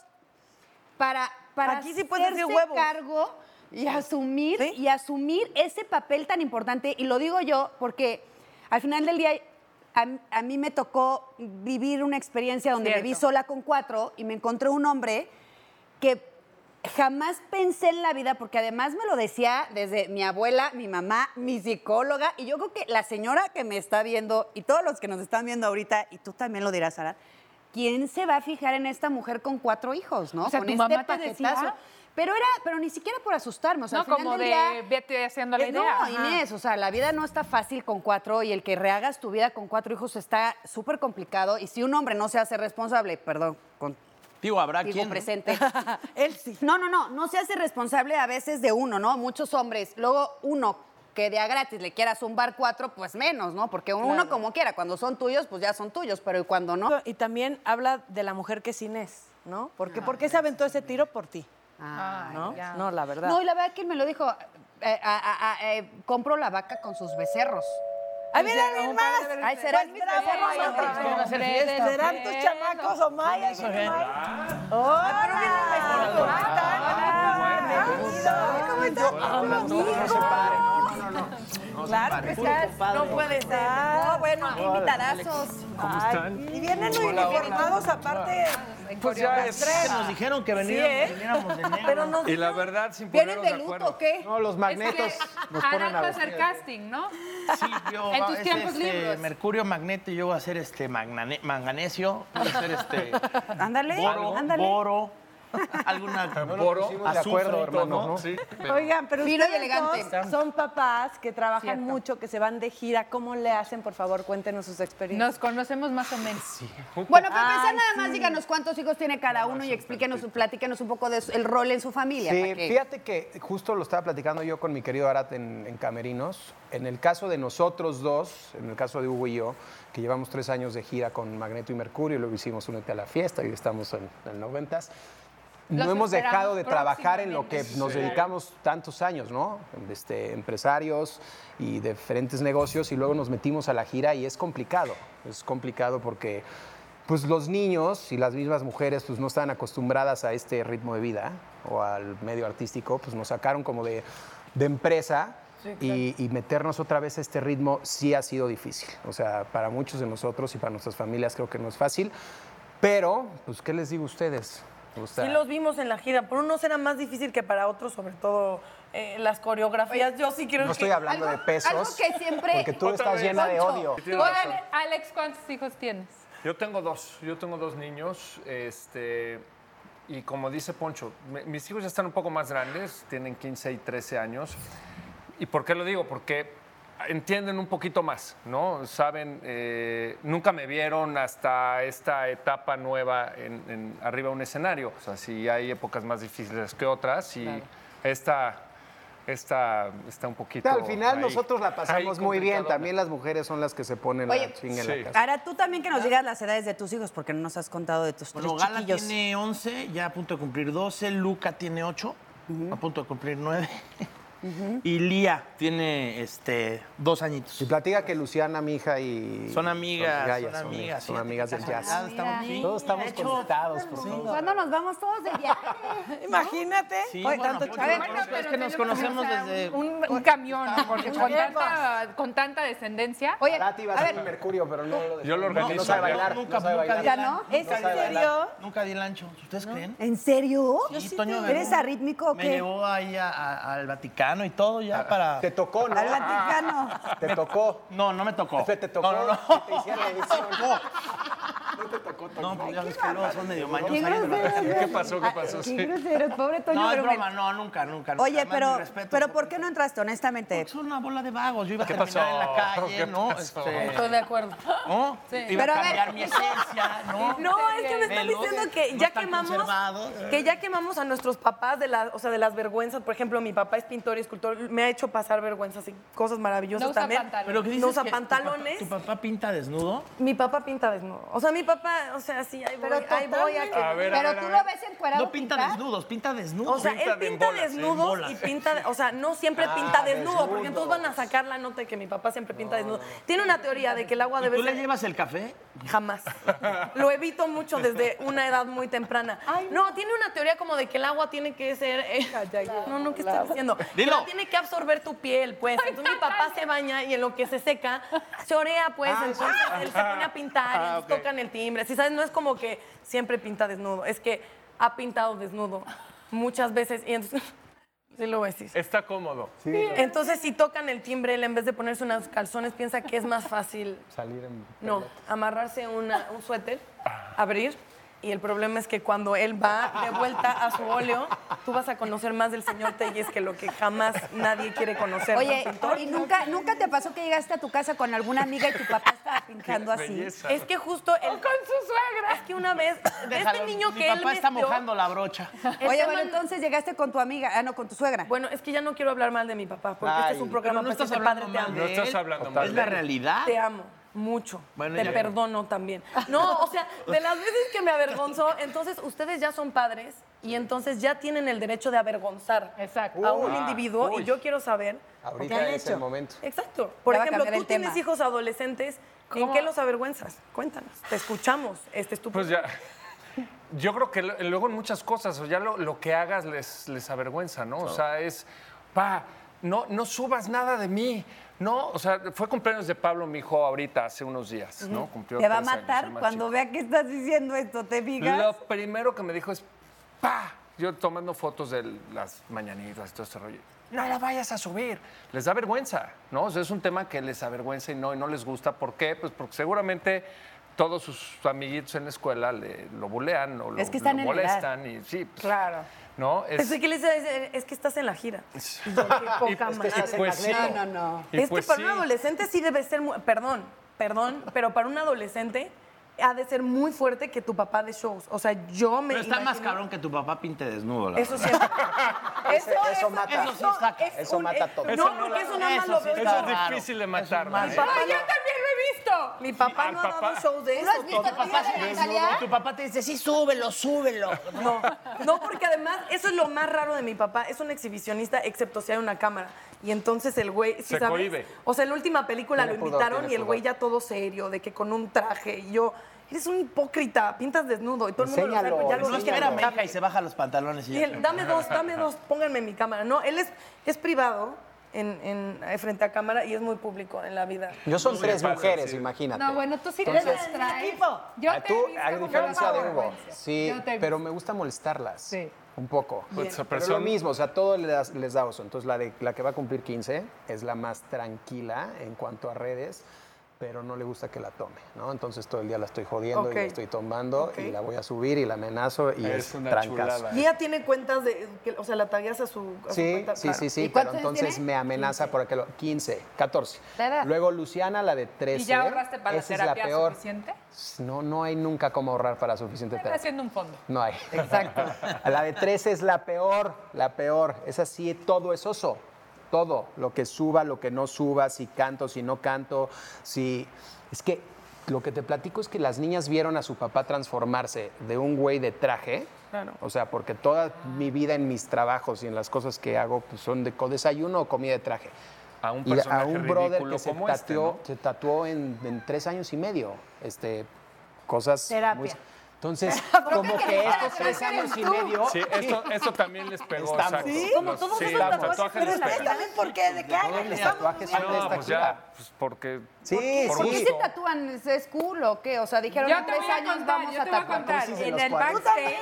para, para Aquí sí hacerse huevos. cargo y asumir ¿Sí? y asumir ese papel tan importante y lo digo yo porque al final del día a, a mí me tocó vivir una experiencia donde me vi Cierto. sola con cuatro y me encontré un hombre que jamás pensé en la vida porque además me lo decía desde mi abuela, mi mamá, mi psicóloga y yo creo que la señora que me está viendo y todos los que nos están viendo ahorita y tú también lo dirás Sara, ¿quién se va a fijar en esta mujer con cuatro hijos, no? O sea, con ¿tu este mamá te decía? Pero era, pero ni siquiera por asustarme. O sea, No, al final como del de día- vete haciendo la Eh, idea. No, Ajá. Inés, o sea, la vida no está fácil con cuatro y el que rehagas tu vida con cuatro hijos está súper complicado. Y si un hombre no se hace responsable, perdón, con Digo, habrá digo quien. presente. Él sí. No, no, no, no se hace responsable a veces de uno, ¿no? Muchos hombres. Luego uno que de a gratis le quiera zumbar cuatro, pues menos, ¿no? Porque uno Claro. como quiera, cuando son tuyos, pues ya son tuyos, pero cuando no. Y también habla de la mujer que es Inés, ¿no? Porque, ¿Por qué se aventó ese tiro por ti? Ah, ¿No? ya. No, la verdad. No, y la verdad que él me lo dijo, eh, a- a- a- eh, compro la vaca con sus becerros. ¡Ahí viene alguien más! Ay, serán Pues mis becerros. ¿Serán tus chamacos o Maya? Eso, ¿eh? ¿Cómo Claro que estás. No puede ser. No, bueno, qué invitadazos. ¿Cómo están? Y vienen muy uniformados aparte. Pues ya es- Que nos dijeron que veníamos, ¿eh? viniéramos de negro. Pero no- Y la verdad, sin ¿Vienen ponernos de de luto acuerdo. o qué? No, los magnetos Es que nos ponen a va a hacer casting, ¿no? Sí, yo En tus es tiempos este, libres. Mercurio Magneto y yo voy a hacer este manganesio, voy a hacer este Ándale, boro, ándale. boro, alguna pusimos de acuerdo, todo, hermanos, ¿no? Sí. Oigan, pero Fino y ustedes elegante. dos son papás que trabajan Cierto. mucho, que se van de gira. ¿Cómo le hacen? Por favor, cuéntenos sus experiencias. Nos conocemos más o menos. Bueno, para empezar, nada más sí. díganos cuántos hijos tiene cada uno y explíquenos, platíquenos un poco del rol en su familia. Sí, para que- fíjate que justo lo estaba platicando yo con mi querido Arat en, en Camerinos. En el caso de nosotros dos, en el caso de Hugo y yo, que llevamos tres años de gira con Magneto y Mercurio, luego hicimos Únete a la Fiesta y estamos en, en noventas. No Los hemos dejado de trabajar en lo que nos dedicamos tantos años, ¿no? Este, empresarios y diferentes negocios y luego nos metimos a la gira y es complicado. Es complicado porque pues los niños y las mismas mujeres pues no estaban acostumbradas a este ritmo de vida o al medio artístico, pues nos sacaron como de, de empresa y, y meternos otra vez a este ritmo sí ha sido difícil. O sea, para muchos de nosotros y para nuestras familias creo que no es fácil, pero pues ¿qué les digo a ustedes? O sea, Sí los vimos en la gira. Por unos era más difícil que para otros, sobre todo eh, las coreografías. Yo sí creo no que... estoy hablando de pesos, algo que siempre- porque tú estás vez. llena de Poncho. odio. Oye, Alex, ¿cuántos hijos tienes? Yo tengo dos, yo tengo dos niños, este, y como dice Poncho, me- mis hijos ya están un poco más grandes, tienen 15 y 13 años. ¿Y por qué lo digo? Porque entienden un poquito más, ¿no? Saben, eh, nunca me vieron hasta esta etapa nueva en, en- arriba de un escenario. O sea, sí hay épocas más difíciles que otras y esta, esta está un poquito... Al final ahí- nosotros la pasamos muy bien, también las mujeres son las que se ponen Oye, la chinga en sí. la casa. Ahora tú también que nos digas las edades de tus hijos, porque no nos has contado de tus Bueno, tres Gala chiquillos. tiene 11, ya a punto de cumplir 12. Luca tiene 8, a punto de cumplir 9. Y Lía tiene este, dos añitos. Y platica que Luciana, mi hija, y... Son amigas, gallas, son amigas. Son amigas del jazz. estamos. Todos estamos hecho, conectados, por favor. ¿Cuándo nos vamos todos de viaje? Imagínate. Sí, Oye, bueno, tanto bueno, es que nos conocemos desde... Un, un camión, ¿no? porque con tanta, con tanta descendencia. Oye, a a ser ver, Mercurio, pero no lo Yo lo no, no organizo, sabe bailar, Nunca, no sabe nunca ¿Ya no? ¿Es en serio? Nunca di el ancho. ¿Ustedes creen? ¿En serio? Me ¿Eres llevó- arrítmico o Me qué? llevó ahí al Vaticano y todo ya para... Te tocó, ¿no? Al Vaticano. Te tocó. No, no me tocó. Te tocó. No, no, no. que te hicieron la edición. No te tocó, tocó. No, pues ya ves que luego son medio mañosos Qué ahí del grosero. Vaticano. ¿Qué pasó? ¿Qué pasó? Qué Sí. grosero, pobre Toño. No, es broma, no, nunca, nunca. Oye, pero, pero por- ¿por qué no entraste, honestamente? Es una bola de vagos. Yo iba a ¿Qué terminar pasó? en la calle, ¿Qué ¿no? Este, Estoy de acuerdo. ¿no? Sí. Iba Pero a a ver. cambiar mi esencia, ¿no? No, es que me están diciendo que ya quemamos, que ya quemamos a nuestros papás de las, o sea, de las vergüenzas. Por ejemplo, mi papá es pintor y escultor, me ha hecho pasar vergüenzas y cosas maravillosas No usa también. pantalones. Pero ¿qué dices no usa que tu pantalones. papá- ¿Tu papá pinta desnudo? Mi papá pinta desnudo. O sea, mi papá, o sea, sí, ahí voy, Pero ahí voy a que... A ver, a Pero ver, tú a lo ves encuerado No pinta pintar? desnudos, pinta desnudo. O sea, Pinta él de pinta bolas, en desnudos bolas. y pinta, o sea, no siempre Ah, pinta desnudo, porque desnudos. entonces van a sacar la nota de que mi papá siempre pinta desnudo. Tiene una teoría de que el agua ¿Y debe tú le llevas el café? Jamás. Lo evito mucho desde una edad muy temprana. no, tiene una teoría como de que el agua tiene que ser. eh, no, no, ¿qué estoy diciendo? Dilo. tiene que absorber tu piel, pues. Entonces mi papá se baña y en lo que se seca, se orea, pues. entonces él se pone a pintar y Ah, tocan el timbre. Si sabes, no es como que siempre pinta desnudo, es que ha pintado desnudo muchas veces y entonces. Sí lo voy a decir. Está cómodo. Entonces, si tocan el timbre, él en vez de ponerse unos calzones, piensa que es más fácil Salir en... no, amarrarse una- un suéter, abrir Y el problema es que cuando él va de vuelta a su óleo, tú vas a conocer más del señor Telles que lo que jamás nadie quiere conocer. Oye. ¿y nunca, nunca te pasó que llegaste a tu casa con alguna amiga y tu papá estaba pintando así? Es que justo él con su suegra. Es que una vez este Déjalo, niño mi que él papá está metió- mojando la brocha. Oye, bueno, entonces llegaste con tu amiga, ah, no, con tu suegra. Bueno, es que ya no quiero hablar mal de mi papá, porque este es un programa no para estás padre, hablando te de No estás hablando mal ¿Es la realidad? Te amo. Mucho. Bueno, te ya. perdono también. No, o sea, de las veces que me avergonzó, entonces ustedes ya son padres y entonces ya tienen el derecho de avergonzar a un individuo Uy. y yo quiero saber Ahorita ¿qué han es hecho? el momento. Exacto. Por Ya ejemplo, tú tienes tema. hijos adolescentes, ¿en ¿Cómo? qué los avergüenzas? Cuéntanos. Te escuchamos. Este es tu Pues ya. Yo creo que luego en muchas cosas, o ya lo, lo que hagas les, les avergüenza, ¿no? O sea, es, pa, no, no subas nada de mí. No, o sea, fue cumpleaños de Pablo, mi hijo, ahorita, hace unos días, ¿no? Cumplió Te va a años, matar cuando chico. vea que estás diciendo esto, ¿te fijas? Lo primero que me dijo es, pa, yo tomando fotos de las mañanitas y todo este rollo. No la vayas a subir. Les da vergüenza, ¿no? O sea, es un tema que les avergüenza y no, y no les gusta. ¿Por qué? Pues porque seguramente todos sus amiguitos en la escuela le, lo bulean o lo, Es que están lo en la edad. molestan. Y, sí, pues, Claro. ¿No? Es- que es que estás en la gira. Y yo, qué Y poca pues, madre. pues sí. No, no, no. Y es pues que para sí. un adolescente sí debe ser, muy- perdón, perdón, pero para un adolescente ha de ser muy fuerte que tu papá de shows. O sea, yo me Pero está más cabrón que tu papá pinte desnudo, la Eso verdad. siempre. Eso- eso mata. Eso sí saca. es Eso un- mata es- todo. No, Eso no porque eso nada más eso lo sí veo. Eso es difícil de Eso matar. es más- Mi papá, no, lo ha dado papá. shows de ¿No eso. has visto todo. tu papá de Natalia? Y tu papá te dice, sí, súbelo, súbelo. No, no, porque además eso es lo más raro de mi papá. Es un exhibicionista, excepto si hay una cámara. Y entonces el güey, ¿sí Se sabes? cohíbe. O sea, en la última película Tiene lo pudor, invitaron tiene y el güey ya todo serio, de que con un traje. Y yo, eres un hipócrita, pintas desnudo. Y todo el mundo lo sabe, ya lo No es que era y se baja los pantalones y Y ya. él, dame dos, dame dos, pónganme en mi cámara. No, él es, es privado en, en- eh, frente a cámara y es muy público en la vida. Yo son Sí, tres pasa, mujeres, sí. imagínate. No, bueno, tú sí te Entonces- los traes. Yo Ah, te tú, a diferencia de Hugo, sí, pero me gusta molestarlas. Sí. Un poco. Pues, esa Pero persona- lo mismo, o sea, todo les, les da oso. Entonces, la, de, la que va a cumplir 15 es la más tranquila en cuanto a redes, pero no le gusta que la tome, ¿no? Entonces, todo el día la estoy jodiendo y la estoy tomando y la voy a subir y la amenazo y es, Es una trancazo. chulada. Y ella tiene cuentas de, que- o sea, la tagueas a su, a su Sí, cuenta. sí, Claro. sí, sí, ¿Y pero entonces tiene? me amenaza por aquel 15, 14. ¿De edad? Luego Luciana, la de 13. ¿Y ya ahorraste para la esa es la terapia peor. suficiente? No, no hay nunca cómo ahorrar para suficiente Están terapia. haciendo un fondo. No hay. Exacto. La de 13 es la peor, la peor. Es así, todo es oso. Todo. Lo que suba, lo que no suba, si canto, si no canto, si... Es que lo que te platico es que las niñas vieron a su papá transformarse de un güey de traje. Claro. O sea, porque toda mi vida en mis trabajos y en las cosas que hago pues, son de desayuno o comida de traje. A un Y a un brother que se este, tatuó, ¿no? se tatuó en, en tres años y medio. Este, cosas Terapia. muy- Entonces, como que estos tres años y medio. Sí, esto, esto también les pegó. Estamos. exacto. Sí, Como Los- todos sí, los tatuajes, tatuajes pero les también por qué, de qué año estamos tatuajes son de esta pues ya, pues porque... Sí, por ¿Por qué sí. se tatúan? ¿Es- ¿Es cool o qué? O sea, dijeron en tres años contar, vamos yo a te voy a tatuar. En los el 40. backstage.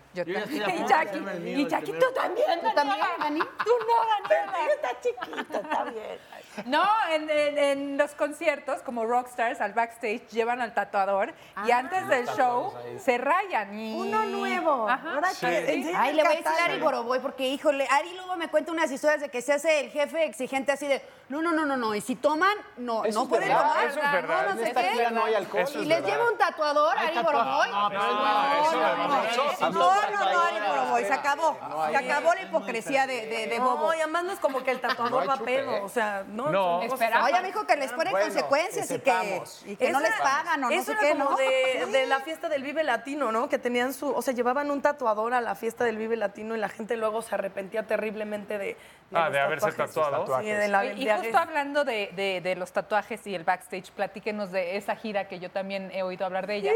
Yo también. Y Jackie, y Jackie, tú también, ¿Tú también, Dani? Tú no, Daniela. está chiquito, está bien. No, en, en- en los conciertos, como rockstars, al backstage, llevan al tatuador y antes del show se rayan. Y... Uno nuevo. Ajá. Ahora Sí. que- ¿en serio Ay, le voy a decir a Ari? Boroboy porque, híjole, Ari luego me cuenta unas historias de que se hace el jefe exigente así de, no, no, no, no, no, y si toman, no, Eso no pueden verdad, tomar. eso es verdad. No, no En sé esta qué. no hay alcohol. Eso Y es les verdad. lleva un tatuador, Ari Boroboy. No, No, No, es no, no, no, no, Ari Boroboy, se acabó. Se acabó la hipocresía de, de, de No, Bobo. y además no es como que el tatuador No hay va pedo. ¿eh? O sea, no. No. Oye, me dijo que les ponen Bueno, consecuencias y que, y que no Eso les pagan o no eso sé era qué, como ¿no? de, la fiesta del Vive Latino, ¿no? Que tenían su, o sea, llevaban un tatuador a la fiesta del Vive Latino y la gente luego se arrepentía terriblemente de, Ah, de haberse tatuado. Sí, de la y. justo hablando de, de- de los tatuajes y el backstage, platíquenos de esa gira que yo también he oído hablar de ella.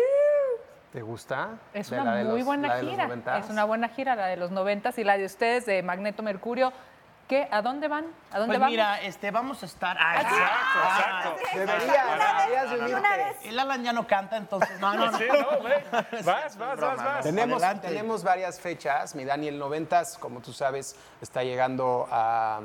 ¿Te gusta? Es De una muy los- buena gira. Es una buena gira, la de los noventas y la de ustedes de Magneto Mercurio. ¿Qué? ¿A dónde van? ¿A dónde Pues van? mira, este, vamos a estar. Ah, Exacto, exacto. Deberías, deberías. El Alan ya no canta, entonces. No, no, no. Sí, no, güey. Vas, vas, broma, vas, vas. Tenemos, Adelante. tenemos varias fechas. Mi Dani, el 90, como tú sabes, está llegando a,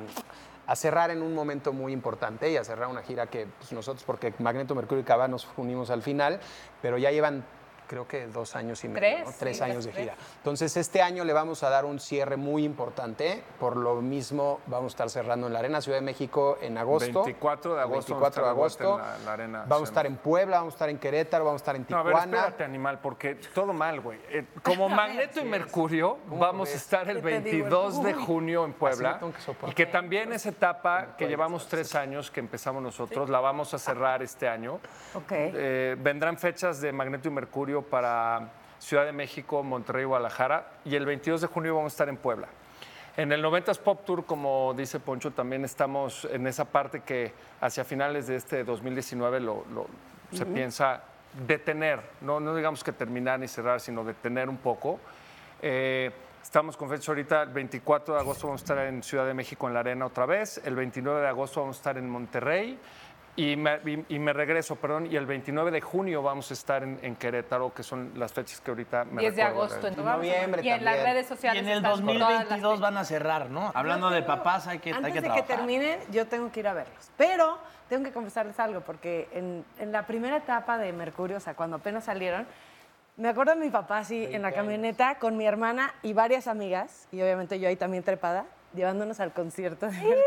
a cerrar en un momento muy importante y a cerrar una gira que pues, nosotros, porque Magneto, Mercurio y Cava nos unimos al final, pero ya llevan creo que dos años y medio, Tres, ¿no? tres sí, años de tres. gira. Entonces este año le vamos a dar un cierre muy importante, por lo mismo vamos a estar cerrando en la Arena Ciudad de México en agosto. 24 de agosto 24 de de agosto. en la- la Arena vamos a estar en Puebla, vamos a estar en Querétaro, vamos a estar en No, a ver, Tijuana. espérate, animal, porque todo mal, güey. Eh, como Magneto y Mercurio, vamos a estar el ¿Qué te digo? 22 de junio en Puebla. Que. Y que también esa etapa que llevamos tres años, que empezamos nosotros, la vamos a cerrar este año. Ok. Eh, vendrán fechas de Magneto y Mercurio para Ciudad de México, Monterrey, Guadalajara. Y el 22 de junio vamos a estar en Puebla. En el 90s Pop Tour, como dice Poncho, también estamos en esa parte que hacia finales de este 2019 lo, lo- se Ujú. piensa detener, no, no digamos que terminar ni cerrar, sino detener un poco. Eh, estamos con fecha ahorita, el 24 de agosto vamos a estar en Ciudad de México en la Arena otra vez, el 29 de agosto vamos a estar en Monterrey y me, y- y me regreso, perdón, y el 29 de junio vamos a estar en, en Querétaro, que son las fechas que ahorita me 10 de agosto. entonces, y en las redes Y sociales. en el están con todas las 2022 van a cerrar, ¿no? Hablando de papás, hay que, hay Antes que de que trabajar. terminen, yo tengo que ir a verlos. Pero tengo que confesarles algo, porque en, en la primera etapa de Mercurio, o sea, cuando apenas salieron, me acuerdo de mi papá así en la camioneta con mi hermana y varias amigas, y obviamente yo ahí también trepada, llevándonos al concierto de.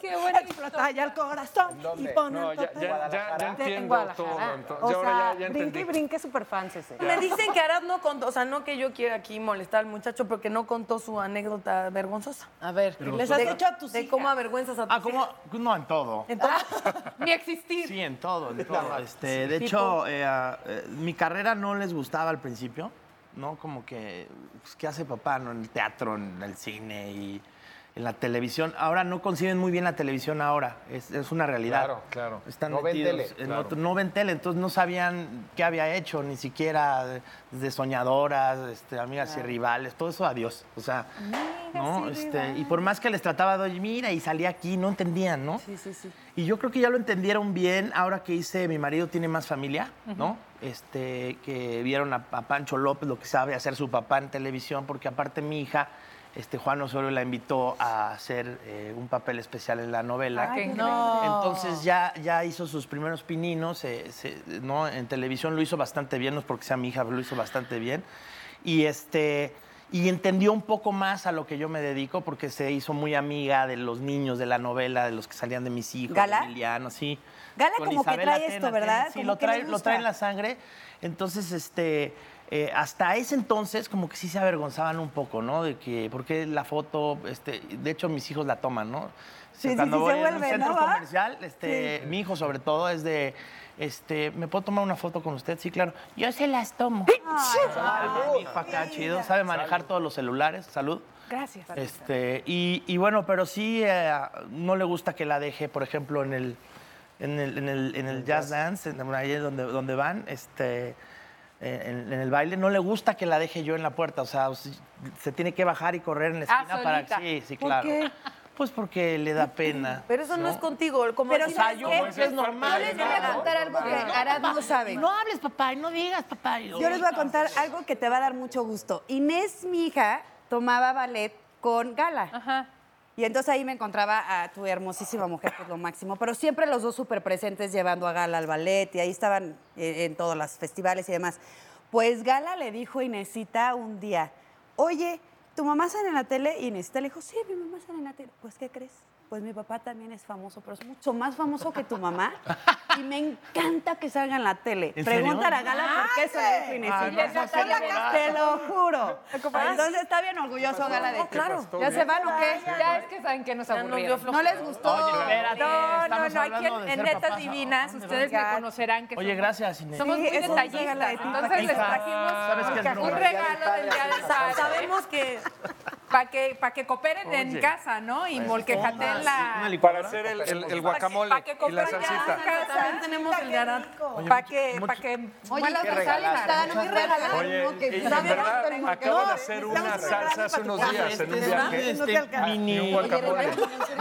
¡Qué bueno! Explota ya el corazón y pon No, ya- ya- ya- ya En entiendo todo, entonces, O ya ahora sea, ya- ya brinque y brinque super fans ese. Me dicen que Arad no contó, o sea, no que yo quiera aquí molestar al muchacho, pero que no contó su anécdota vergonzosa. A ver, les has de, hecho a tus De cómo avergüenzas a tus Ah, ¿cómo? No, en todo. Ni existir. Sí, en todo, en todo. Este, de Tipo- hecho, eh, ah, eh, mi carrera no les gustaba al principio, ¿no? Como que, pues, ¿qué hace papá no? en el teatro, en el cine y en la televisión? Ahora no conciben muy bien la televisión ahora, es, es una realidad. Claro, claro. Están No ven tele, en claro. otro- no ven tele, entonces no sabían qué había hecho, ni siquiera de- soñadoras, este, amigas y rivales, todo eso adiós. O sea, ¿no? Este, y por más que les trataba de, "Oye, mira, y salí aquí, no entendían, ¿no? Sí, sí, sí. Y yo creo que ya lo entendieron bien ahora que hice Mi marido tiene más familia, ¿no? Este, que vieron a, a Pancho López lo que sabe hacer su papá en televisión, porque aparte mi hija, este, Juan Osorio la invitó a hacer eh, un papel especial en la novela. Ay, No. Entonces ya, ya hizo sus primeros pininos, eh, se- ¿no? En televisión lo hizo bastante bien, no es porque sea mi hija, pero lo hizo bastante bien. Y este y entendió un poco más a lo que yo me dedico porque se hizo muy amiga de los niños de la novela, de los que salían de mis hijos, ¿Gala? de Emiliano, sí. Gala Con como que Isabel trae Atena, esto, Atena, ¿verdad? Sí, Como lo que trae, trae en la sangre. Entonces, este, eh, hasta ese entonces como que sí se avergonzaban un poco, ¿no? De que, porque la foto, este, de hecho mis hijos la toman, ¿no? Sí, sí, Cuando sí, voy se a un vuelve, centro ¿no? Comercial, este, mi hijo sobre todo es de, este, ¿me puedo tomar una foto con usted? Sí, claro. Yo se las tomo. Mi hijo acá, chido, sabe manejar todos los celulares, salud. Gracias. Este, y, y bueno, pero sí eh, no le gusta que la deje, por ejemplo, en el, en el, en el, en el jazz dance, en, ahí es donde, donde van, este, en, en el baile, no le gusta que la deje yo en la puerta. O sea, se tiene que bajar y correr en la Ah, esquina para solita. Sí, sí, ¿Por claro. qué? Pues porque le da pena. Pero eso no, es contigo, como Pero ¿sabes yo, es normal. Yo les voy a contar algo que Arad no sabe. No hables, papá, y no digas, papá. Yo les voy a contar algo que te va a dar mucho gusto. Inés, mi hija, tomaba ballet con Gala. Y entonces ahí me encontraba a tu hermosísima mujer, que es lo máximo. Pero siempre los dos súper presentes llevando a Gala al ballet y ahí estaban eh, en todos los festivales y demás. Pues Gala le dijo a Inésita un día, oye, ¿tu mamá sale en la tele? Y Inésita le dijo, sí, mi mamá sale en la tele. Pues, ¿qué crees? Pues mi papá también es famoso, pero es mucho más famoso que tu mamá. Y me encanta que salga en la tele. ¿En serio? Pregúntale a Gala por qué se no, Te no, Te lo juro. Entonces está bien orgulloso Gala de ti. claro. ¿Ya se van o qué? Ya es que saben que nos aburrieron. ¿No les gustó? Oye, espérate, No, no, no, aquí en, de Netas papás. Divinas ¿A dónde ustedes me conocerán que Oye, somos- gracias, Inés. somos muy detallistas. de. Entonces les trajimos ¿sabes qué es un regalo del día sábado. Sabemos que Para que, pa' que cooperen en Oye. casa, ¿no? Y molquejaten la... Para hacer el, el- el guacamole Pa' que y la compren ya salsita. en casa. también tenemos el de Arad. Para que, pa' que qué la salsa. No, qué regalazo. Oye, ¿no? Que y en verdad acabo de hacer una salsa hace unos días en un viaje. este, mini, Y un guacamole.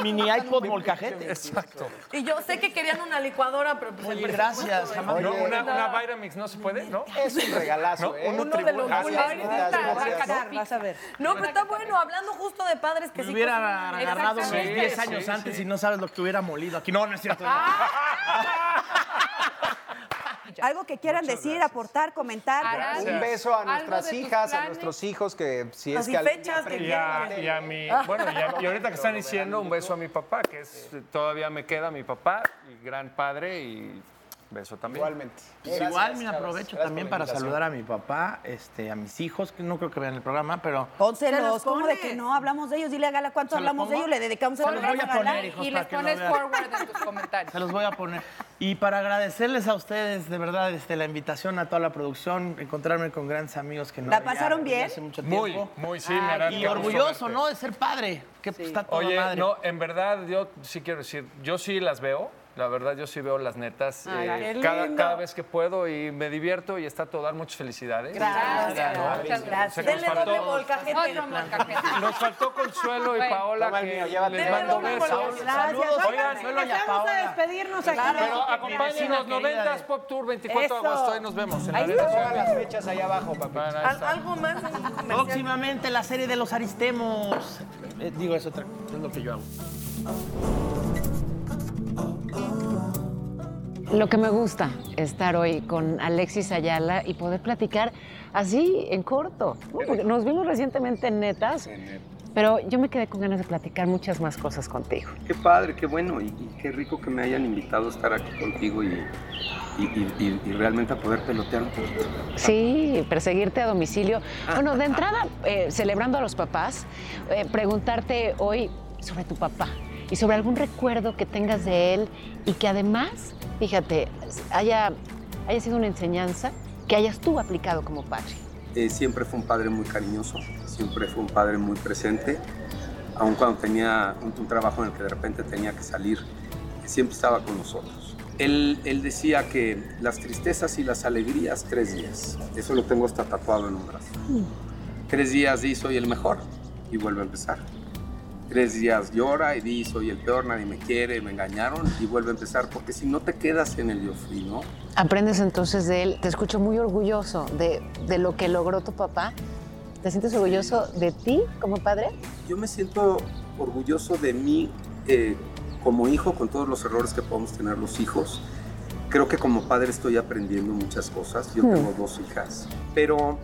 mini iPod molcajete. Exacto. Y yo sé que querían una licuadora, pero pues Oye, gracias, jamás. No, una, una Vitamix no se puede, ¿no? Es un regalazo, ¿No? ¿eh? Un Uno de los vas a ver. No, pero está bueno, hablando justo de padres que Me sí hubiera cocinan. agarrado unos Exactamente. 10 años Sí, antes sí. y no sabes lo que hubiera molido aquí. No, no es cierto. Ah, Algo que quieran decir, aportar, comentar. Un beso a Algo nuestras de tus hijas, a planes. nuestros hijos, que si es Así que algún fechas que Y a, y a mi, bueno, y, a- y ahorita que están diciendo, un beso a mi papá, que es, todavía me queda mi papá, y gran padre, y beso también. Igualmente. Pues igual me aprovecho también para saludar a mi papá, este, a mis hijos, que no creo que vean el programa, pero Pónselos, ¿cómo de que no hablamos de ellos? Dile a Gala cuánto ¿Se los hablamos de ellos, le dedicamos el los voy a poner, hijos, Y para les pones forward en tus comentarios. Se los voy a poner. Y para agradecerles a ustedes, de verdad, este, la invitación a toda la producción, encontrarme con grandes amigos que no ¿La pasaron bien? hace mucho Muy, tiempo. muy, sí, me hará Y orgulloso, verte. ¿no? De ser padre, que pues, está toda Oye, madre. no, en verdad, yo sí quiero decir, yo sí las veo. La verdad, yo sí veo las netas Ay, eh, cada, cada vez que puedo y me divierto y está todo dar muchas felicidades. Gracias, muchas gracias. Denle doble faltó- molcajete. Nos faltó Consuelo y Bueno, Paola que mío, les Denle mando besos. Gracias. Saludos, Oigan, Consuelo y a despedirnos aquí. Pero acompáñenos, vecina 90s querida. Pop Tour 24 de agosto, ahí nos vemos en la Ahí de Todas las fechas ahí abajo, Al- está. Algo más. Próximamente la serie de los Aristemos. Eh, digo, es otra, es lo que yo hago. Lo que me gusta estar hoy con Alexis Ayala y poder platicar así en corto, ¿no? porque nos vimos recientemente en Netas, pero yo me quedé con ganas de platicar muchas más cosas contigo. Qué padre, qué bueno y, y qué rico que me hayan invitado a estar aquí contigo y, y- y- y- y realmente a poder pelotear un poquito. Sí, perseguirte a domicilio. Bueno, de entrada, eh, celebrando a los papás, eh, preguntarte hoy sobre tu papá y sobre algún recuerdo que tengas de él y que además, fíjate, haya, haya sido una enseñanza que hayas tú aplicado como padre. Eh, siempre fue un padre muy cariñoso, siempre fue un padre muy presente, aun cuando tenía un, un trabajo en el que de repente tenía que salir, siempre estaba con nosotros. Él, él decía que las tristezas y las alegrías, tres días. Eso lo tengo hasta tatuado en un brazo. Tres días di soy el mejor y vuelve a empezar. Tres días llora y di soy el peor, nadie me quiere, me engañaron y vuelve a empezar. Porque si no te quedas en el yo fui, ¿no? Aprendes entonces de él, te escucho muy orgulloso de, de lo que logró tu papá. ¿Te sientes orgulloso de ti como padre? Yo me siento orgulloso de mí eh, como hijo, con todos los errores que podemos tener los hijos. Creo que como padre estoy aprendiendo muchas cosas. Yo Hmm. tengo dos hijas, pero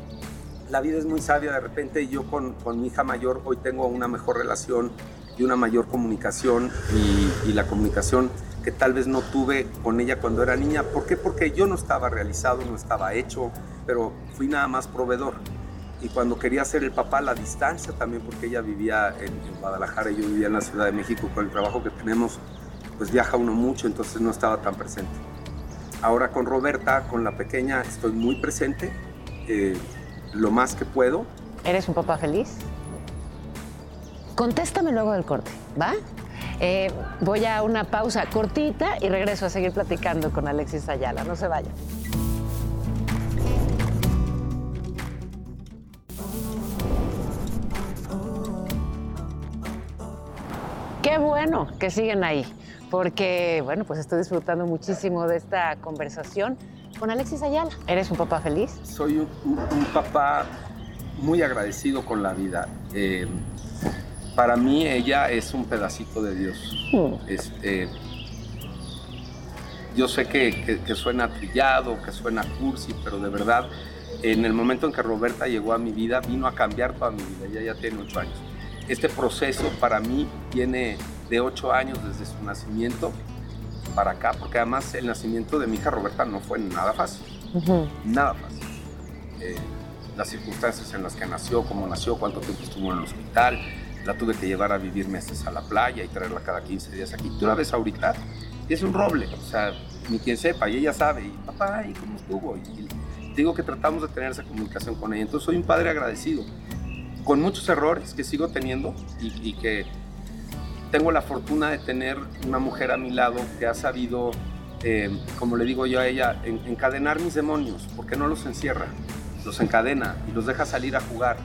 la vida es muy sabia. De repente yo con, con mi hija mayor hoy tengo una mejor relación y una mayor comunicación y, y la comunicación que tal vez no tuve con ella cuando era niña. ¿Por qué? Porque yo no estaba realizado, no estaba hecho, pero fui nada más proveedor. Y cuando quería ser el papá, la distancia también, porque ella vivía en, en Guadalajara y yo vivía en la Ciudad de México, con el trabajo que tenemos, pues viaja uno mucho, entonces no estaba tan presente. Ahora con Roberta, con la pequeña, estoy muy presente, eh, lo más que puedo. ¿Eres un papá feliz? Contéstame luego del corte, ¿va? Eh, voy a una pausa cortita y regreso a seguir platicando con Alexis Ayala. No se vayan. Qué bueno que siguen ahí, porque, bueno, pues estoy disfrutando muchísimo de esta conversación con Alexis Ayala. ¿Eres un papá feliz? Soy un, un- un papá muy agradecido con la vida. Eh, para mí ella es un pedacito de Dios. Este, yo sé que, que- que suena trillado, que suena cursi, pero de verdad, en el momento en que Roberta llegó a mi vida, vino a cambiar toda mi vida. Ella ya tiene ocho años. Este proceso para mí viene de ocho años desde su nacimiento para acá, porque además el nacimiento de mi hija Roberta no fue nada fácil, nada fácil. Eh, las circunstancias en las que nació, cómo nació, cuánto tiempo estuvo en el hospital, la tuve que llevar a vivir meses a la playa y traerla cada 15 días aquí. Tú la ves ahorita y es un roble, o sea, ni quien sepa, y ella sabe, y papá, ¿y cómo estuvo? Y, y digo que tratamos de tener esa comunicación con ella. Entonces soy un padre agradecido, con muchos errores que sigo teniendo y, y que tengo la fortuna de tener una mujer a mi lado que ha sabido, eh, como le digo yo a ella, en- encadenar mis demonios, porque no los encierra, los encadena y los deja salir a jugar,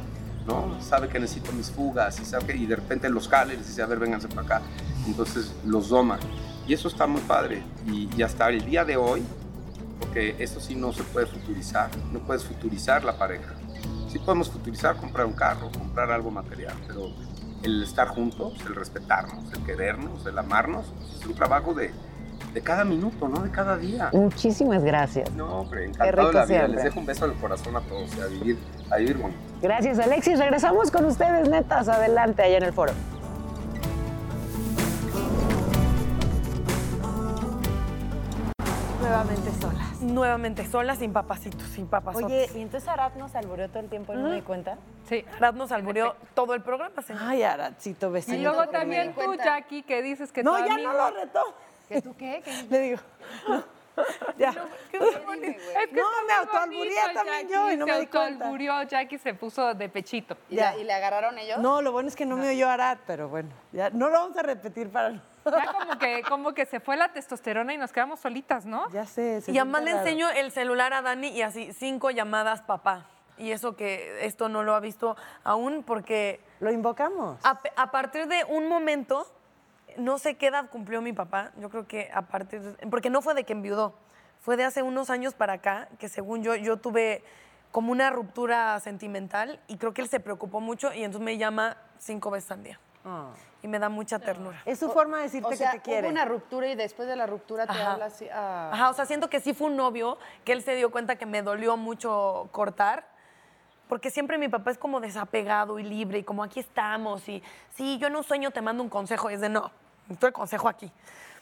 ¿no? Sabe que necesito mis fugas y, sabe que- y de repente los cala y les dice, a ver, vénganse para acá. Entonces los doma. Y eso está muy padre. Y, y hasta el día de hoy, porque esto sí no se puede futurizar, no puedes futurizar la pareja. Sí podemos futurizar, comprar un carro, comprar algo material, pero el estar juntos, el respetarnos, el querernos, el amarnos, es un trabajo de, de cada minuto, ¿no? De cada día. Muchísimas gracias. No, hombre, Qué encantado rico de la vida. siempre. Les dejo un beso en el corazón a todos y a vivir, a vivir bonito. Gracias, Alexis. Regresamos con ustedes, netas. Adelante, allá en el foro. Nuevamente solas. Nuevamente sola, sin papacitos, sin papazotes. Oye, ¿y entonces Arad nos albureó todo el tiempo y no me di cuenta? Sí, Arad nos albureó todo el programa, señor. Ay, Aradcito, vecino. Y luego también tú, Jackie, que dices que No, tu ya amigo- no lo retó. ¿Que tú qué? Le digo, no, ya. Es que No, me bonito, también Jackie, yo y no se me di cuenta. autoalburió, Jackie se puso de pechito. ¿Y, la- y le agarraron ellos? No, lo bueno es que no me oyó Arad, pero bueno, ya no lo vamos a repetir para... Ya como que, como que se fue la testosterona y nos quedamos solitas, ¿no? Ya sé. Y además le enseño el celular a Dani y así, cinco llamadas papá. Y eso que esto no lo ha visto aún porque... Lo invocamos. A, a partir de un momento, no sé qué edad cumplió mi papá, yo creo que a partir de- Porque no fue de que enviudó, fue de hace unos años para acá, que según yo, yo tuve como una ruptura sentimental y creo que él se preocupó mucho y entonces me llama cinco veces al día. Y me da mucha ternura. Es su forma de decirte O sea, que te quiere. hubo una ruptura y después de la ruptura te Ajá. habla así. ah. Ajá, o sea, siento que sí fue un novio, que él se dio cuenta que me dolió mucho cortar, porque siempre mi papá es como desapegado y libre, y como aquí estamos, y sí, yo en un sueño te mando un consejo, y es de no, estoy consejo aquí.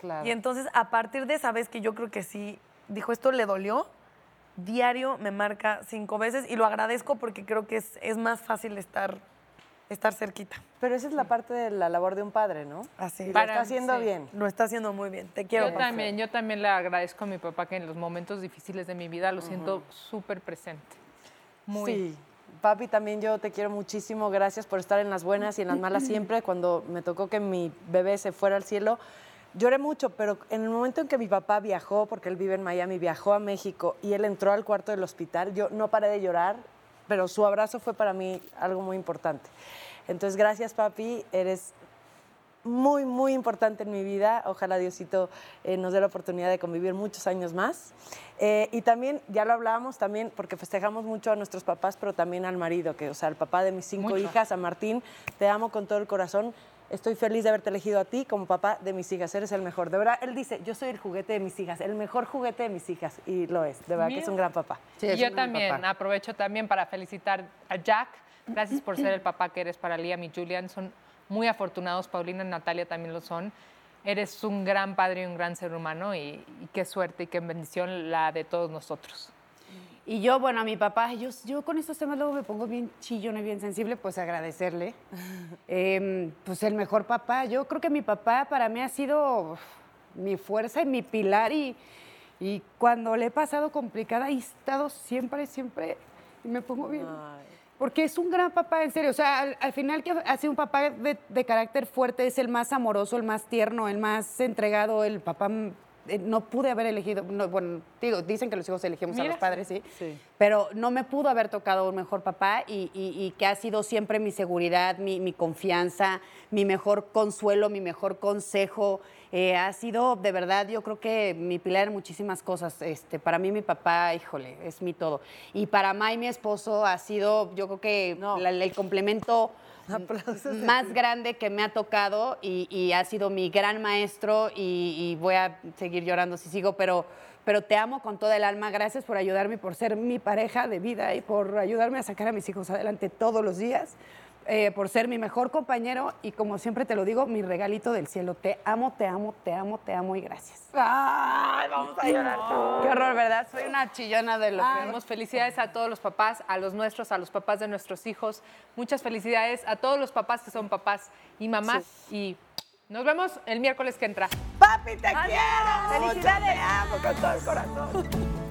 Claro. Y entonces, a partir de esa vez que yo creo que sí, dijo, esto le dolió, diario me marca cinco veces, y lo agradezco porque creo que es, es más fácil estar, estar cerquita. Pero esa es la parte de la labor de un padre, ¿no? Así. Y lo está haciendo sí. bien. Lo está haciendo muy bien, te quiero. Yo también, yo también le agradezco a mi papá que en los momentos difíciles de mi vida lo siento súper presente. Muy. Sí. Papi, también yo te quiero muchísimo. Gracias por estar en las buenas y en las malas siempre. Cuando me tocó que mi bebé se fuera al cielo, lloré mucho, pero en el momento en que mi papá viajó, porque él vive en Miami, viajó a México y él entró al cuarto del hospital, yo no paré de llorar, pero su abrazo fue para mí algo muy importante. Entonces, gracias, papi. Eres muy, muy importante en mi vida. Ojalá Diosito eh, nos dé la oportunidad de convivir muchos años más. Eh, y también, ya lo hablábamos también, porque festejamos mucho a nuestros papás, pero también al marido, que, o sea, al papá de mis cinco Mucho. hijas, a Martín, te amo con todo el corazón. Estoy feliz de haberte elegido a ti como papá de mis hijas. Eres el mejor. De verdad, él dice, yo soy el juguete de mis hijas, el mejor juguete de mis hijas. Y lo es. De verdad que es un gran papá. y yo también aprovecho también para felicitar a Jack. Gracias por ser el papá que eres para Liam y Julian. Son muy afortunados. Paulina y Natalia también lo son. Eres un gran padre y un gran ser humano y, y qué suerte y qué bendición la de todos nosotros. Y yo, bueno, a mi papá, yo, yo con estos temas luego me pongo bien chillona y bien sensible, pues agradecerle. Em, pues el mejor papá. Yo creo que mi papá para mí ha sido mi fuerza y mi pilar y, y cuando le he pasado complicada, he estado siempre, siempre, y me pongo bien. Porque es un gran papá, en serio. O sea, al, al final que ha sido un papá de, de carácter fuerte, es el más amoroso, el más tierno, el más entregado, el papá... eh, No pude haber elegido, no, bueno, digo, dicen que los hijos elegimos a los padres, sí, pero no me pudo haber tocado un mejor papá y, y- y que ha sido siempre mi seguridad, mi, mi confianza, mi mejor consuelo, mi mejor consejo. Eh, ha sido, de verdad, yo creo que mi pilar en muchísimas cosas. Este, para mí, mi papá, híjole, es mi todo. Y para May, mi esposo, ha sido, yo creo que la- el complemento más grande que me ha tocado y, y ha sido mi gran maestro y, y voy a seguir llorando si sigo, pero, pero te amo con toda el alma. Gracias por ayudarme, por ser mi pareja de vida y por ayudarme a sacar a mis hijos adelante todos los días. Eh, por ser mi mejor compañero y como siempre te lo digo, mi regalito del cielo. Te amo, te amo, te amo, te amo y gracias. Ay, vamos a llorar. Qué horror, ¿verdad? Soy una chillona de lo que Damos felicidades a todos los papás, a los nuestros, a los papás de nuestros hijos. Muchas felicidades a todos los papás que son papás y mamás. Y nos vemos el miércoles que entra. Papi, te quiero. Felicidades. Te amo con todo el corazón.